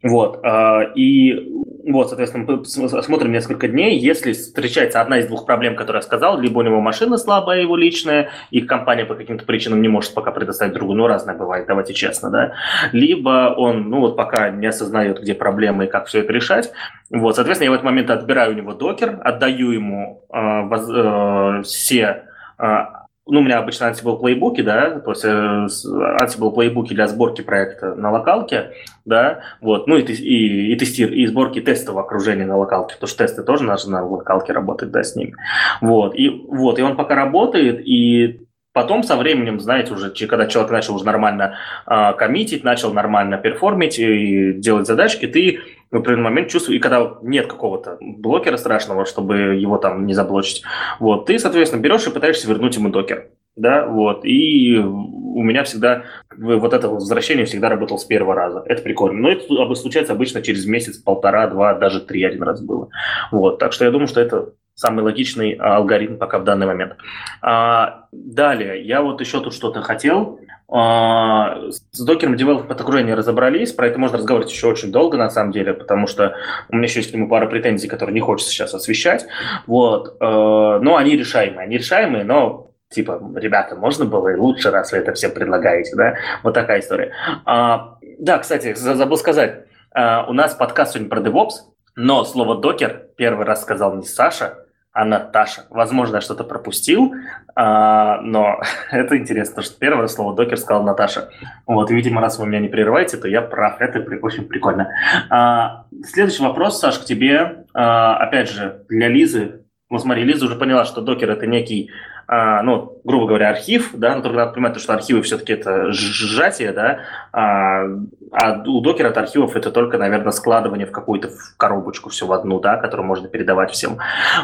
Вот. А, и вот, соответственно, мы смотрим несколько дней. Если встречается одна из двух проблем, которые я сказал, либо у него машина слабая, его личная, и компания по каким-то причинам не может пока предоставить другую, ну, разное бывает, давайте честно, да, либо он, ну, вот пока не осознает, где проблемы и как все это решать, вот, соответственно, я в этот момент отбираю у него докер, отдаю ему э, воз, э, все э, ну, у меня обычно Ansible плейбуки, да, то есть э, Ansible плейбуки для сборки проекта на локалке, да, вот, ну и, и, и, тестир, и сборки тестов в окружении на локалке, потому что тесты тоже нужно на локалке работать, да, с ними. Вот, и, вот, и он пока работает, и Потом со временем, знаете, уже когда человек начал уже нормально э, коммитить, начал нормально перформить и делать задачки, ты в определенный момент чувствуешь, и когда нет какого-то блокера страшного, чтобы его там не заблочить, вот, ты, соответственно, берешь и пытаешься вернуть ему докер. Да, вот, и у меня всегда вот это возвращение всегда работало с первого раза. Это прикольно. Но это случается обычно через месяц, полтора, два, даже три один раз было. Вот, так что я думаю, что это самый логичный а, алгоритм пока в данный момент. А, далее, я вот еще тут что-то хотел. А, с докером Development окружения разобрались, про это можно разговаривать еще очень долго, на самом деле, потому что у меня еще есть к нему пара претензий, которые не хочется сейчас освещать. Вот. А, но они решаемые. Они решаемые, но типа, ребята, можно было и лучше, раз вы это все предлагаете, да? Вот такая история. А, да, кстати, забыл сказать, а, у нас подкаст сегодня про DevOps, но слово докер первый раз сказал не Саша, а Наташа. Возможно, я что-то пропустил, а, но это интересно, что первое слово докер сказал Наташа. Вот, видимо, раз вы меня не прерываете, то я прав. Это при, очень прикольно. А, следующий вопрос, Саш, к тебе. А, опять же, для Лизы. Ну, смотри, Лиза уже поняла, что докер – это некий а, ну, грубо говоря, архив, да, но только надо понимать, что архивы все-таки это сжатие, да, а, а у докера от архивов это только, наверное, складывание в какую-то коробочку все в одну, да, которую можно передавать всем.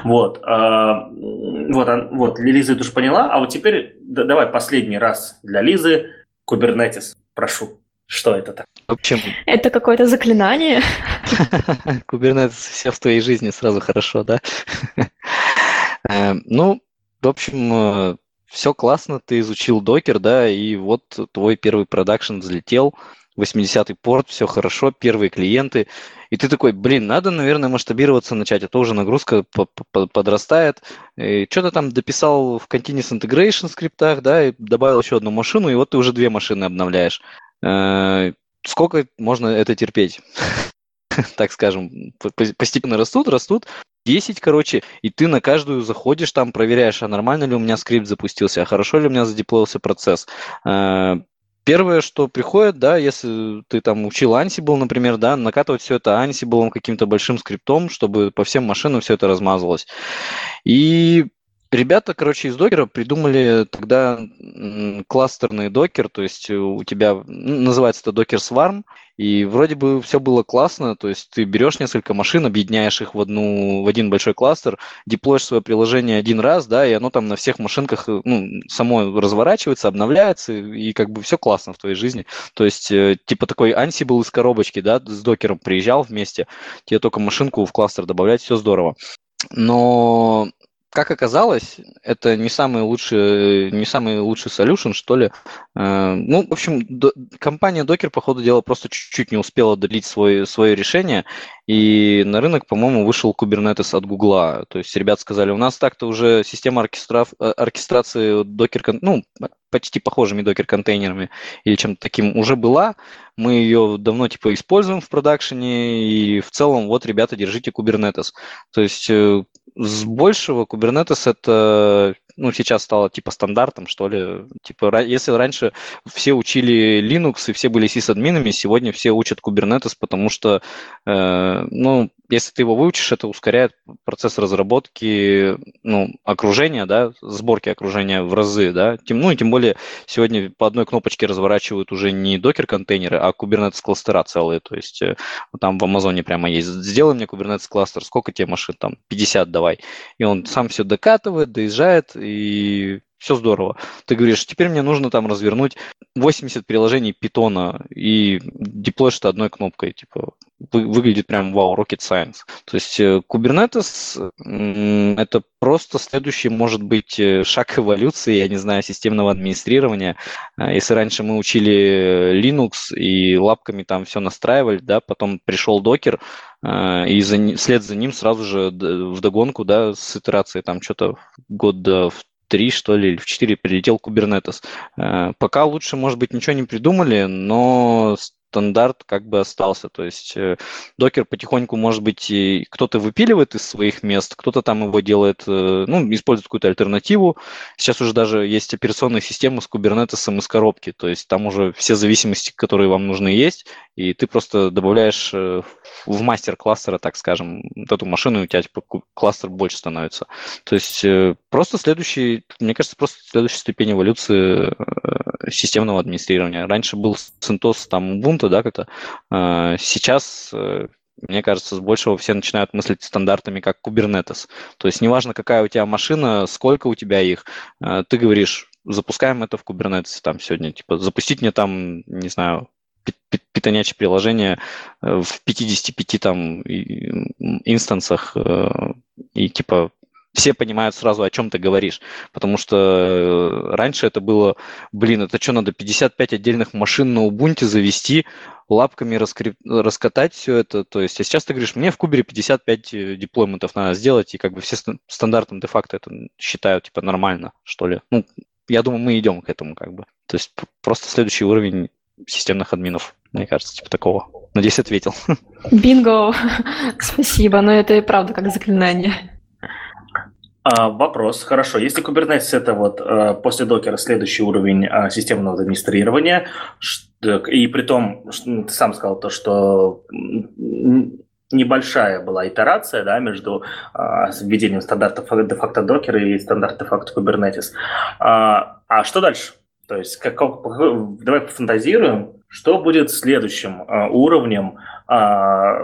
Вот, а, вот, вот, Лиза это уже поняла, а вот теперь давай последний раз для Лизы Kubernetes, прошу. Что это так? В общем... Это какое-то заклинание? Kubernetes все в твоей жизни сразу хорошо, да? Э, ну, в общем, э, все классно, ты изучил докер, да, и вот твой первый продакшн взлетел, 80-й порт, все хорошо, первые клиенты, и ты такой, блин, надо, наверное, масштабироваться начать, а то уже нагрузка подрастает. Что-то там дописал в Continuous Integration скриптах, да, и добавил еще одну машину, и вот ты уже две машины обновляешь. Э, сколько можно это терпеть? так скажем, постепенно растут, растут, 10, короче, и ты на каждую заходишь там, проверяешь, а нормально ли у меня скрипт запустился, а хорошо ли у меня задеплоился процесс. Э, первое, что приходит, да, если ты там учил Ansible, например, да, накатывать все это Ansible каким-то большим скриптом, чтобы по всем машинам все это размазалось. И Ребята, короче, из докера придумали тогда кластерный докер, то есть у тебя называется это докер Swarm, и вроде бы все было классно, то есть ты берешь несколько машин, объединяешь их в, одну, в один большой кластер, деплоишь свое приложение один раз, да, и оно там на всех машинках ну, само разворачивается, обновляется, и как бы все классно в твоей жизни. То есть э, типа такой Ansible из коробочки, да, с докером приезжал вместе, тебе только машинку в кластер добавлять, все здорово. Но как оказалось, это не самый лучший, не самый лучший solution, что ли. Э, ну, в общем, компания Docker, по ходу дела, просто чуть-чуть не успела долить свой, свое решение, и на рынок, по-моему, вышел Kubernetes от Гугла. То есть ребят сказали, у нас так-то уже система оркестра... Э, оркестрации Docker, ну, почти похожими докер-контейнерами или чем-то таким уже была. Мы ее давно типа используем в продакшене, и в целом вот, ребята, держите Kubernetes. То есть э, с большего Kubernetes это ну, сейчас стало типа стандартом, что ли. Типа, если раньше все учили Linux и все были сисадминами, сегодня все учат Kubernetes, потому что, э, ну, если ты его выучишь, это ускоряет процесс разработки, ну, окружения, да, сборки окружения в разы, да. Тем, ну, и тем более сегодня по одной кнопочке разворачивают уже не докер-контейнеры, а Kubernetes кластера целые, то есть э, там в Амазоне прямо есть. Сделай мне Kubernetes кластер, сколько тебе машин там? 50 давай. И он сам все докатывает, доезжает, и все здорово. Ты говоришь, теперь мне нужно там развернуть 80 приложений питона и деплоишь это одной кнопкой. Типа, выглядит прям вау, rocket science. То есть э, Kubernetes — это просто следующий, может быть, э, шаг эволюции, я не знаю, системного администрирования. А, если раньше мы учили Linux и лапками там все настраивали, да, потом пришел докер, а, и за, вслед за ним сразу же в догонку, да, с итерацией там что-то года в три, что ли, или в четыре прилетел Kubernetes. Э, пока лучше, может быть, ничего не придумали, но стандарт как бы остался. То есть докер потихоньку, может быть, кто-то выпиливает из своих мест, кто-то там его делает, э, ну, использует какую-то альтернативу. Сейчас уже даже есть операционная система с кубернетесом из коробки, то есть там уже все зависимости, которые вам нужны, есть, и ты просто добавляешь э, в мастер кластера, так скажем, вот эту машину, у тебя типа, кластер больше становится. То есть э, просто следующий, мне кажется, просто следующая ступень эволюции системного администрирования. Раньше был CentOS, там Ubuntu, да, как-то. А, сейчас э, мне кажется, с большего все начинают мыслить стандартами, как Kubernetes. То есть неважно, какая у тебя машина, сколько у тебя их, э, ты говоришь, запускаем это в Kubernetes там сегодня, типа, запустить мне там, не знаю, питонячее приложение э, в 55 там инстансах и типа все понимают сразу, о чем ты говоришь. Потому что э, раньше это было, блин, это что, надо 55 отдельных машин на Ubuntu завести, лапками раскреп... раскатать все это. То есть, а сейчас ты говоришь, мне в Кубере 55 э, деплойментов надо сделать, и как бы все стандартом де-факто это считают, типа, нормально, что ли. Ну, я думаю, мы идем к этому, как бы. То есть, просто следующий уровень системных админов, мне кажется, типа такого. Надеюсь, ответил. Бинго! Спасибо, но это и правда как заклинание. А, вопрос. Хорошо. Если Kubernetes это вот а, после докера следующий уровень а, системного администрирования, и при том, ну, ты сам сказал то, что небольшая была итерация да, между а, введением стандартов де-факто докера и стандарта де-факто Kubernetes. А, а что дальше? То есть, как, давай пофантазируем, что будет следующим а, уровнем а,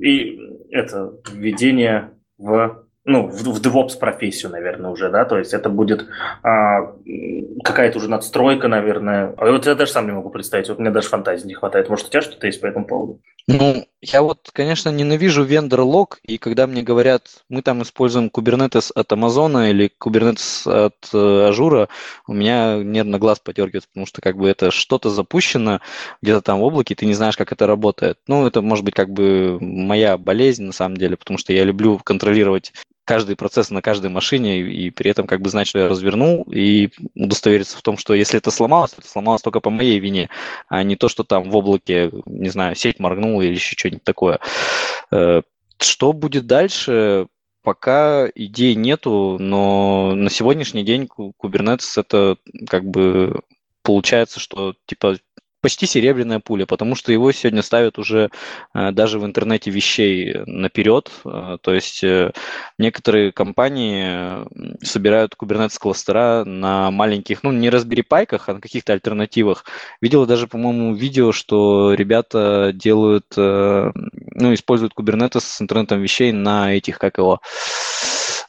и это введение в ну, в, в DevOps профессию, наверное, уже, да, то есть это будет а, какая-то уже надстройка, наверное. А вот я даже сам не могу представить, вот мне даже фантазии не хватает. Может, у тебя что-то есть по этому поводу? Ну, я вот, конечно, ненавижу vendor lock, и когда мне говорят, мы там используем Kubernetes от Амазона или Kubernetes от э, Azure а, у меня нервно глаз подергивается, потому что как бы это что-то запущено где-то там в облаке, ты не знаешь, как это работает. Ну, это может быть как бы моя болезнь на самом деле, потому что я люблю контролировать каждый процесс на каждой машине и при этом как бы знать, что я развернул и удостовериться в том, что если это сломалось, то это сломалось только по моей вине, а не то, что там в облаке, не знаю, сеть моргнула или еще что-нибудь такое. Э, что будет дальше? Пока идей нету, но на сегодняшний день Kubernetes это как бы получается, что типа почти серебряная пуля, потому что его сегодня ставят уже э, даже в интернете вещей наперед. Э, то есть э, некоторые компании собирают Kubernetes кластера на маленьких, ну не Raspberry Pi, а на каких-то альтернативах. Видела даже, по-моему, видео, что ребята делают, ну, используют Kubernetes с интернетом вещей на этих, как его,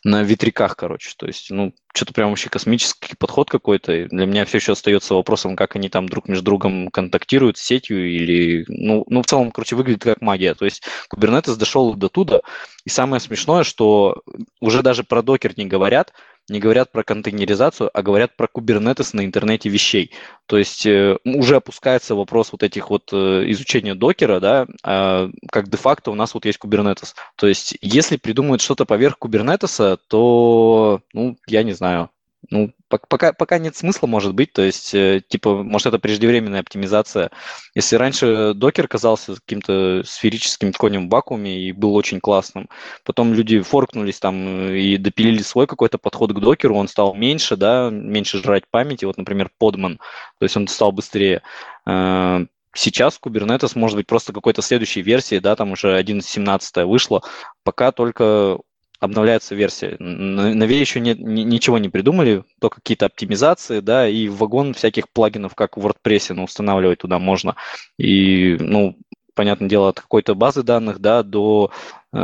на ветряках, короче. То есть, ну, что-то прям вообще космический подход какой-то. Для меня все еще остается вопросом, как они там друг между другом контактируют с сетью или... Ну, ну в целом, короче, выглядит как магия. То есть Kubernetes дошел до туда. И самое смешное, что уже даже про докер не говорят, не говорят про контейнеризацию, а говорят про Kubernetes на интернете вещей. То есть э, уже опускается вопрос вот этих вот э, изучения докера, да, э, как де-факто у нас вот есть Kubernetes. То есть если придумают что-то поверх Kubernetes, то, ну, я не знаю, ну, пока, пока нет смысла, может быть, то есть, э, типа, может, это преждевременная оптимизация. Если раньше докер казался каким-то сферическим конем в вакууме и был очень классным, потом люди форкнулись там и допилили свой какой-то подход к докеру, он стал меньше, да, меньше жрать памяти, вот, например, подман, то есть он стал быстрее. Э, сейчас Kubernetes может быть просто какой-то следующей версии, да, там уже 1.17 вышло, пока только обновляется версия. На, еще нет, ни, ничего не придумали, только какие-то оптимизации, да, и вагон всяких плагинов, как в WordPress, ну, устанавливать туда можно. И, ну, понятное дело, от какой-то базы данных, да, до э,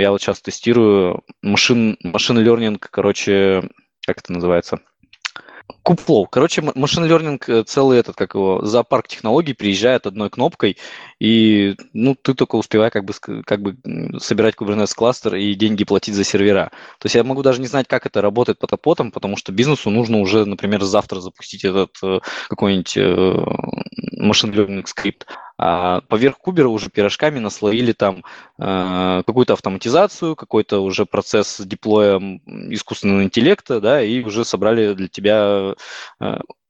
я вот сейчас тестирую машин, машин learning, короче, как это называется? Куплоу. Короче, машин learning э, целый этот, как его, зоопарк технологий приезжает одной кнопкой, и ну, ты только успевай как бы, как бы собирать Kubernetes кластер и деньги платить за сервера. То есть я могу даже не знать, как это работает по топотам, потому что бизнесу нужно уже, например, завтра запустить этот э, какой-нибудь машин э, learning скрипт. А поверх кубера уже пирожками наслоили там э, какую-то автоматизацию, какой-то уже процесс с деплоем искусственного интеллекта, да, и уже собрали для тебя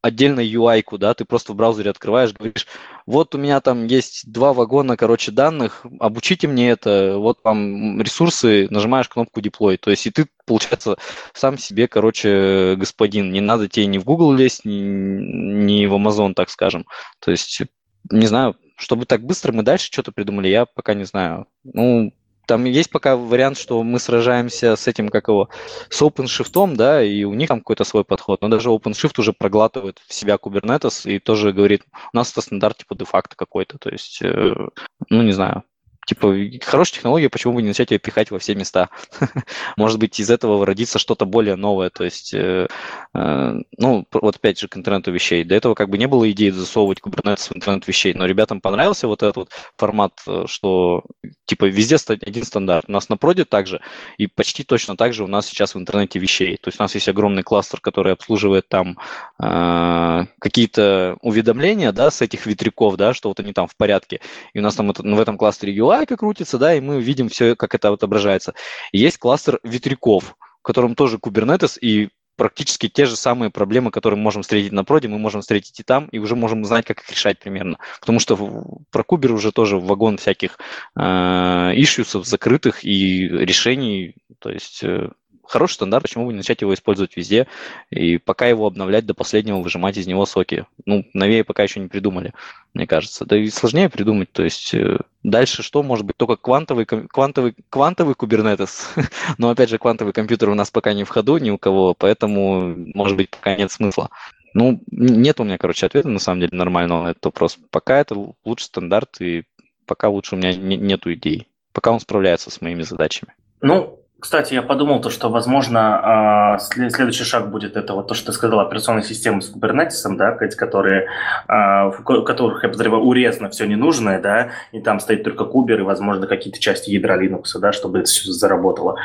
отдельно UI-ку, да, ты просто в браузере открываешь, говоришь, вот у меня там есть два вагона, короче, данных, обучите мне это, вот вам ресурсы, нажимаешь кнопку deploy, то есть и ты, получается, сам себе, короче, господин, не надо тебе ни в Google лезть, ни, ни в Amazon, так скажем, то есть, не знаю, чтобы так быстро мы дальше что-то придумали, я пока не знаю. Ну, там есть пока вариант, что мы сражаемся с этим, как его, с OpenShift, да, и у них там какой-то свой подход. Но даже OpenShift уже проглатывает в себя Kubernetes и тоже говорит, у нас это стандарт типа де-факто какой-то. То есть, э, ну, не знаю типа, хорошая технология, почему бы не начать ее пихать во все места? Может быть, из этого родится что-то более новое. То есть, э, э, ну, вот опять же, к интернету вещей. До этого как бы не было идеи засовывать Kubernetes в интернет вещей, но ребятам понравился вот этот вот формат, э, что типа везде один стандарт. У нас на проде также, и почти точно так же у нас сейчас в интернете вещей. То есть у нас есть огромный кластер, который обслуживает там э, какие-то уведомления, да, с этих ветряков, да, что вот они там в порядке. И у нас там это, в этом кластере UI, UI крутится, да, и мы видим все, как это отображается. есть кластер ветряков, в котором тоже Kubernetes и практически те же самые проблемы, которые мы можем встретить на проде, мы можем встретить и там, и уже можем знать, как их решать примерно. Потому что про Кубер уже тоже вагон всяких э, ишьюсов закрытых и решений. То есть э, хороший стандарт, почему бы не начать его использовать везде, и пока его обновлять до последнего, выжимать из него соки. Ну, новее пока еще не придумали, мне кажется. Да и сложнее придумать, то есть э, дальше что может быть? Только квантовый, квантовый, квантовый кубернетес, но опять же квантовый компьютер у нас пока не в ходу ни у кого, поэтому, может быть, пока нет смысла. Ну, нет у меня, короче, ответа на самом деле нормального на этот вопрос. Пока это лучший стандарт, и пока лучше у меня не, нету идей. Пока он справляется с моими задачами. Ну, кстати, я подумал то, что, возможно, а, следующий шаг будет это вот то, что ты сказала, операционные системы с Kubernetes, да, которые, а, в которых, я подозреваю, урезано все ненужное, да, и там стоит только кубер и, возможно, какие-то части ядра Linux, да, чтобы это все заработало.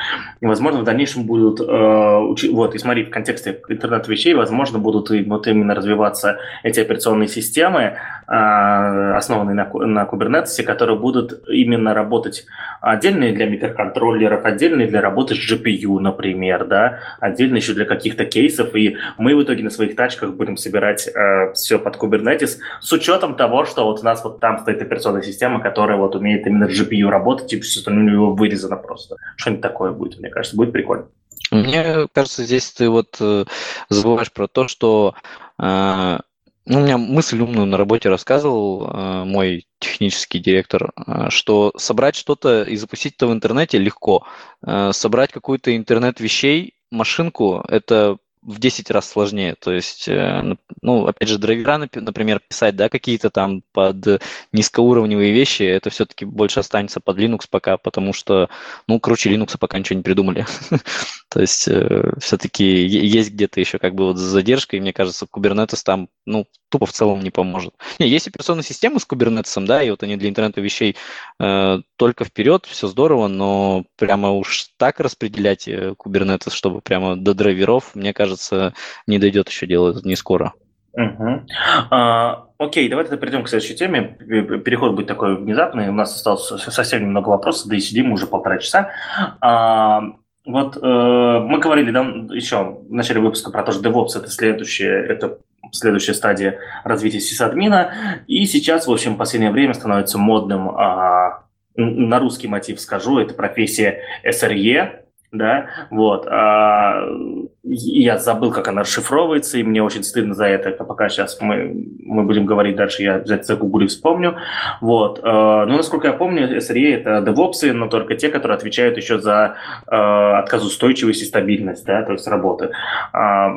И, возможно, в дальнейшем будут, а, вот, и смотри, в контексте интернет-вещей, возможно, будут вот именно развиваться эти операционные системы, основанные на, на Kubernetes, которые будут именно работать отдельные для микроконтроллеров, отдельные для работы с GPU, например, да, отдельно еще для каких-то кейсов, и мы в итоге на своих тачках будем собирать э, все под Kubernetes с учетом того, что вот у нас вот там стоит операционная система, которая вот умеет именно с GPU работать, и все остальное у него вырезано просто. Что-нибудь такое будет, мне кажется, будет прикольно. Мне кажется, здесь ты вот э, забываешь про то, что э, ну, у меня мысль умную на работе рассказывал э, мой технический директор, э, что собрать что-то и запустить это в интернете легко. Э, собрать какую-то интернет вещей, машинку, это в 10 раз сложнее. То есть, э, ну, опять же, драйвера, например, писать, да, какие-то там под низкоуровневые вещи, это все-таки больше останется под Linux пока, потому что, ну, круче Linux пока ничего не придумали. То есть, э, все-таки есть где-то еще как бы вот задержка, и мне кажется, Kubernetes там, ну, тупо в целом не поможет. Не, есть операционная система с Kubernetes, да, и вот они для интернета вещей э, только вперед, все здорово, но прямо уж так распределять Kubernetes, чтобы прямо до драйверов, мне кажется, не дойдет еще дело не скоро. Угу. А, окей, давайте перейдем к следующей теме. Переход будет такой внезапный. У нас осталось совсем немного вопросов, да и сидим уже полтора часа. А, вот э, мы говорили да, еще в начале выпуска про то, что DevOps это следующее, это следующая стадия развития сисадмина. И сейчас, в общем, в последнее время становится модным, а, на русский мотив скажу, это профессия SRE, да, вот. А, я забыл, как она расшифровывается, и мне очень стыдно за это. пока сейчас мы, мы будем говорить дальше, я обязательно загуглю и вспомню. Вот. А, ну, насколько я помню, SRE – это DevOps, но только те, которые отвечают еще за а, отказоустойчивость и стабильность, да, то есть работы. А,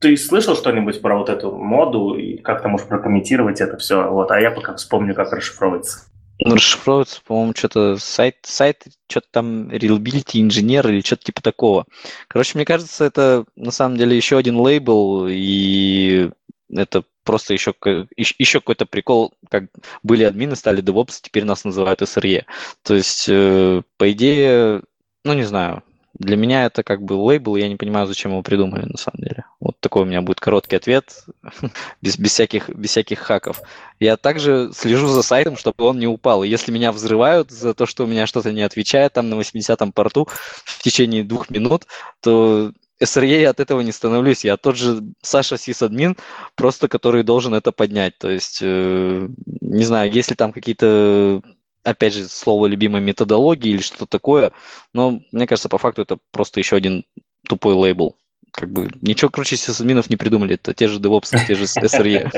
ты слышал что-нибудь про вот эту моду, и как ты можешь прокомментировать это все? Вот, а я пока вспомню, как расшифровывается. Ну, расшифровывается, по-моему, что-то сайт, сайт, что-то там Reliability инженер или что-то типа такого. Короче, мне кажется, это на самом деле еще один лейбл, и это просто еще, еще какой-то прикол, как были админы, стали DevOps, теперь нас называют SRE. То есть, э, по идее, ну, не знаю, для меня это как бы лейбл, я не понимаю, зачем его придумали на самом деле. Вот такой у меня будет короткий ответ, без, без, всяких, без всяких хаков. Я также слежу за сайтом, чтобы он не упал. И если меня взрывают за то, что у меня что-то не отвечает там на 80-м порту в течение двух минут, то SRE от этого не становлюсь. Я тот же Саша сисадмин, просто который должен это поднять. То есть, э, не знаю, если там какие-то опять же, слово любимой методологии или что-то такое, но мне кажется, по факту это просто еще один тупой лейбл. Как бы ничего круче сисадминов не придумали, это те же DevOps, те же SRE.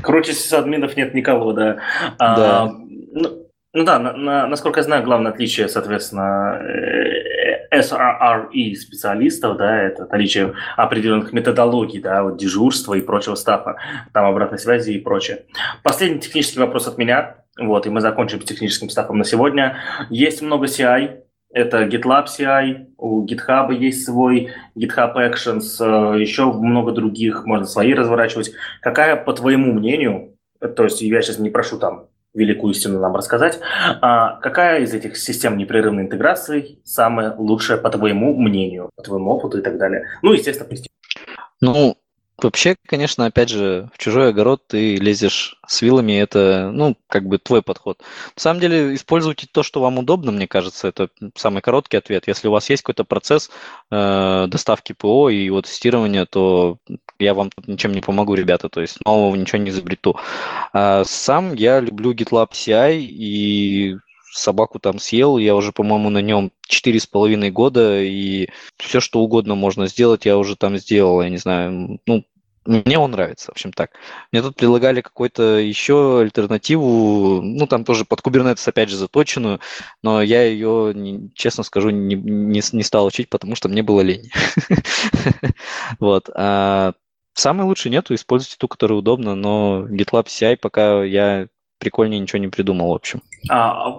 Круче сисадминов нет никого, да. А, да. Ну, ну да, на, на, насколько я знаю, главное отличие, соответственно, э, SRE специалистов, да, это наличие определенных методологий, да, вот дежурства и прочего стафа, там обратной связи и прочее. Последний технический вопрос от меня. Вот, и мы закончим с техническим стафом на сегодня. Есть много CI, это GitLab CI, у GitHub есть свой GitHub Actions, э, еще много других, можно свои разворачивать. Какая, по твоему мнению, то есть я сейчас не прошу там великую истину нам рассказать, а какая из этих систем непрерывной интеграции самая лучшая, по твоему мнению, по твоему опыту и так далее? Ну, естественно, Ну, Вообще, конечно, опять же, в чужой огород ты лезешь с вилами, это, ну, как бы твой подход. На самом деле, используйте то, что вам удобно, мне кажется, это самый короткий ответ. Если у вас есть какой-то процесс э, доставки ПО и его тестирования, то я вам тут ничем не помогу, ребята, то есть нового ничего не изобрету. А сам я люблю GitLab CI и собаку там съел, я уже, по-моему, на нем четыре с половиной года, и все, что угодно можно сделать, я уже там сделал, я не знаю, ну, мне он нравится, в общем так. Мне тут предлагали какую-то еще альтернативу, ну, там тоже под Kubernetes, опять же, заточенную, но я ее, честно скажу, не, не, не стал учить, потому что мне было лень. Вот. А самый лучший нету, используйте ту, которая удобна, но GitLab CI пока я прикольнее ничего не придумал, в общем. А,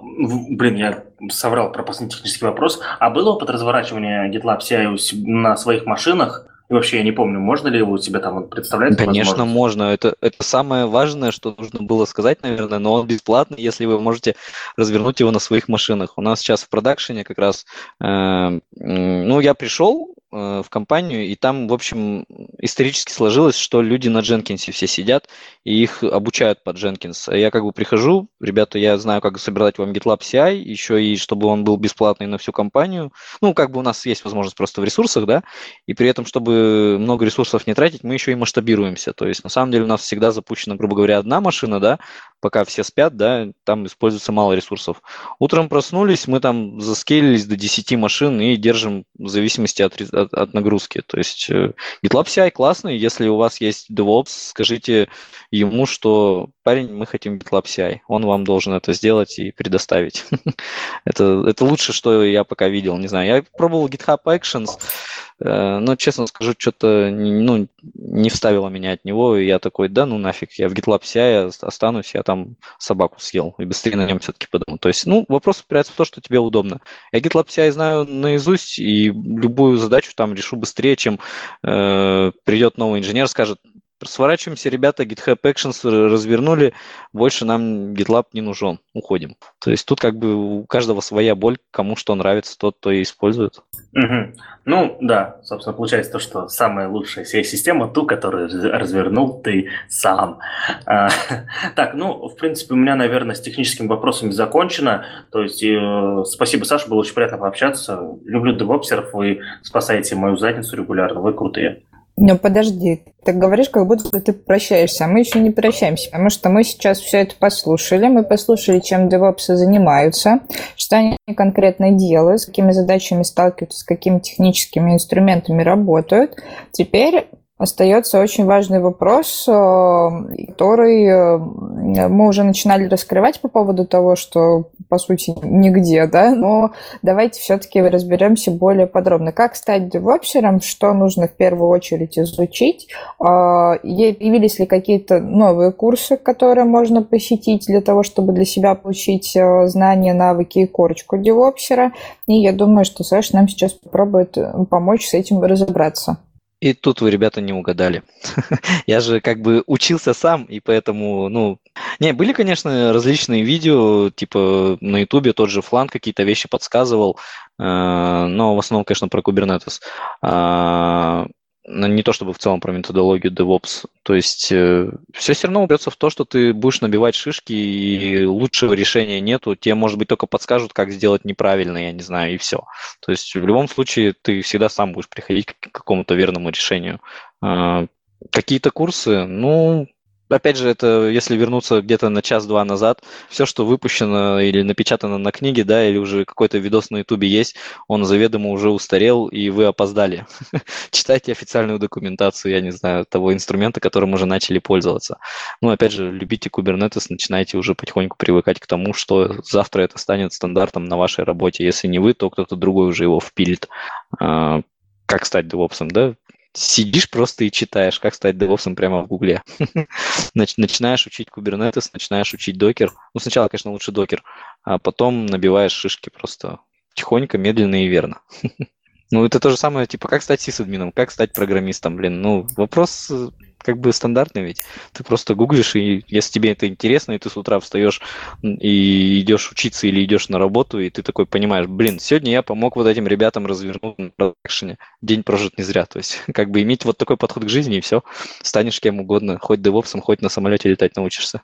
блин, я соврал про последний технический вопрос. А был опыт разворачивания GitLab CI на своих машинах? И вообще, я не помню, можно ли его у тебя там представлять? Конечно, можно. Это, это самое важное, что нужно было сказать, наверное, но он бесплатный, если вы можете развернуть его на своих машинах. У нас сейчас в продакшене как раз, э, ну, я пришел, в компанию, и там, в общем, исторически сложилось, что люди на Дженкинсе все сидят, и их обучают под Дженкинс. Я как бы прихожу, ребята, я знаю, как собирать вам GitLab CI, еще и чтобы он был бесплатный на всю компанию. Ну, как бы у нас есть возможность просто в ресурсах, да, и при этом, чтобы много ресурсов не тратить, мы еще и масштабируемся. То есть, на самом деле, у нас всегда запущена, грубо говоря, одна машина, да, пока все спят, да, там используется мало ресурсов. Утром проснулись, мы там заскейлились до 10 машин и держим в зависимости от, от, от нагрузки. То есть GitLab CI классный, если у вас есть DevOps, скажите ему, что парень, мы хотим GitLab CI, он вам должен это сделать и предоставить. это, это лучше, что я пока видел, не знаю. Я пробовал GitHub Actions, Э, но, честно скажу, что-то ну, не вставило меня от него, и я такой, да ну нафиг, я в GitLab CI останусь, я там собаку съел, и быстрее на нем все-таки подумаю. То есть, ну, вопрос упирается в то, что тебе удобно. Я GitLab CI знаю наизусть, и любую задачу там решу быстрее, чем э, придет новый инженер, скажет, Сворачиваемся, ребята, GitHub Actions развернули, больше нам GitLab не нужен, уходим. То есть тут как бы у каждого своя боль, кому что нравится, тот то и использует. Угу. Ну да, собственно, получается то, что самая лучшая система ту, которую развернул ты сам. А, так, ну, в принципе, у меня, наверное, с техническими вопросами закончено. То есть э, спасибо, Саша, было очень приятно пообщаться. Люблю девопсеров, вы спасаете мою задницу регулярно, вы крутые. Ну, подожди, ты говоришь, как будто ты прощаешься, а мы еще не прощаемся, потому что мы сейчас все это послушали, мы послушали, чем девопсы занимаются, что они конкретно делают, с какими задачами сталкиваются, с какими техническими инструментами работают. Теперь Остается очень важный вопрос, э, который э, мы уже начинали раскрывать по поводу того, что, по сути, нигде, да, но давайте все-таки разберемся более подробно. Как стать девопсером, что нужно в первую очередь изучить, э, явились ли какие-то новые курсы, которые можно посетить для того, чтобы для себя получить знания, навыки и корочку девопсера, и я думаю, что Саша нам сейчас попробует помочь с этим разобраться. И тут вы, ребята, не угадали. Я же как бы учился сам, и поэтому, ну... Не, были, конечно, различные видео, типа на Ютубе тот же Флан какие-то вещи подсказывал, э, но в основном, конечно, про Kubernetes. А, не то чтобы в целом про методологию DevOps. То есть э, все все равно упрется в то, что ты будешь набивать шишки, и лучшего решения нету. Тебе, может быть, только подскажут, как сделать неправильно, я не знаю, и все. То есть в любом случае ты всегда сам будешь приходить к какому-то верному решению. Э, какие-то курсы, ну, опять же, это если вернуться где-то на час-два назад, все, что выпущено или напечатано на книге, да, или уже какой-то видос на ютубе есть, он заведомо уже устарел, и вы опоздали. Читайте официальную документацию, я не знаю, того инструмента, которым уже начали пользоваться. Ну, опять же, любите Kubernetes, начинайте уже потихоньку привыкать к тому, что завтра это станет стандартом на вашей работе. Если не вы, то кто-то другой уже его впилит. А, как стать девопсом, да? Сидишь просто и читаешь, как стать девопсом прямо в Гугле. начинаешь учить Kubernetes, начинаешь учить докер. Ну, сначала, конечно, лучше докер, а потом набиваешь шишки просто тихонько, медленно и верно. ну, это то же самое, типа, как стать сисадмином, как стать программистом, блин. Ну, вопрос э, как бы стандартный ведь. Ты просто гуглишь, и если тебе это интересно, и ты с утра встаешь и идешь учиться или идешь на работу, и ты такой понимаешь, блин, сегодня я помог вот этим ребятам развернуть на продакшене. День прожит не зря. То есть как бы иметь вот такой подход к жизни, и все, станешь кем угодно. Хоть девопсом, хоть на самолете летать научишься.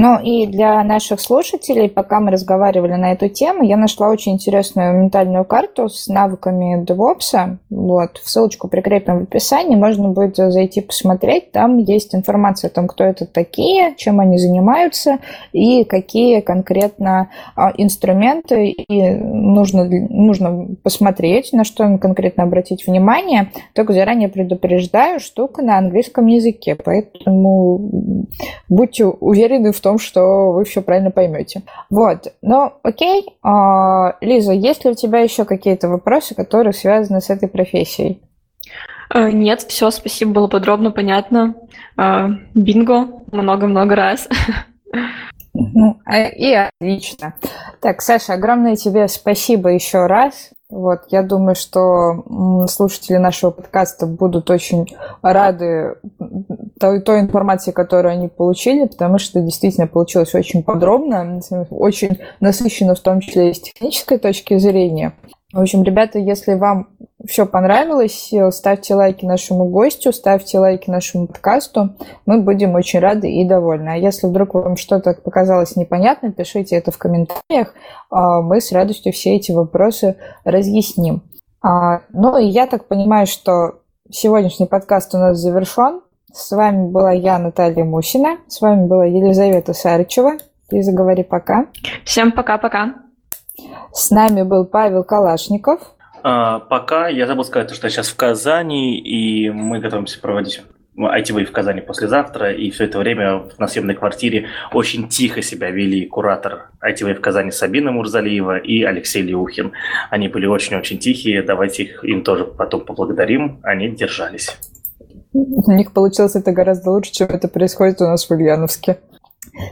Ну и для наших слушателей, пока мы разговаривали на эту тему, я нашла очень интересную ментальную карту с навыками DevOps. Вот, ссылочку прикрепим в описании, можно будет зайти посмотреть. Там есть информация о том, кто это такие, чем они занимаются и какие конкретно а, инструменты и нужно, нужно посмотреть, на что конкретно обратить внимание. Только заранее предупреждаю, штука на английском языке, поэтому будьте уверены в том, что вы все правильно поймете. Вот. Ну, окей. А, Лиза, есть ли у тебя еще какие-то вопросы, которые связаны с этой профессией? А, нет, все, спасибо, было подробно, понятно. А, бинго, много-много раз. Ну, и отлично. Так, Саша, огромное тебе спасибо еще раз. Вот, я думаю, что слушатели нашего подкаста будут очень рады той, той информации, которую они получили, потому что действительно получилось очень подробно, очень насыщенно, в том числе и с технической точки зрения. В общем, ребята, если вам все понравилось, ставьте лайки нашему гостю, ставьте лайки нашему подкасту. Мы будем очень рады и довольны. А если вдруг вам что-то показалось непонятно, пишите это в комментариях. А мы с радостью все эти вопросы разъясним. А, ну и я так понимаю, что сегодняшний подкаст у нас завершен. С вами была я, Наталья Мусина. С вами была Елизавета Сарычева. Лиза, говори пока. Всем пока-пока. С нами был Павел Калашников. А, пока я забыл сказать, что я сейчас в Казани, и мы готовимся проводить ITV в Казани послезавтра, и все это время на съемной квартире очень тихо себя вели куратор ITV в Казани Сабина Мурзалиева и Алексей Леухин. Они были очень-очень тихие, давайте их, им тоже потом поблагодарим, они держались. У них получилось это гораздо лучше, чем это происходит у нас в Ульяновске.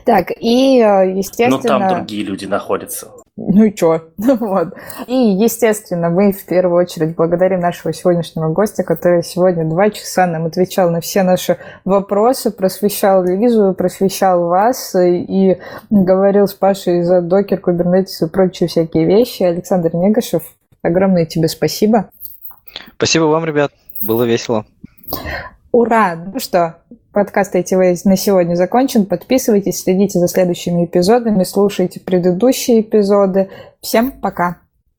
Так, и, э, естественно... Но там другие люди находятся. Ну и чё? вот. И, естественно, мы в первую очередь благодарим нашего сегодняшнего гостя, который сегодня два часа нам отвечал на все наши вопросы, просвещал Лизу, просвещал вас и говорил с Пашей за докер, кубернетис и прочие всякие вещи. Александр Негашев, огромное тебе спасибо. Спасибо вам, ребят. Было весело. Ура! Ну что, подкаст ITV на сегодня закончен. Подписывайтесь, следите за следующими эпизодами, слушайте предыдущие эпизоды. Всем пока!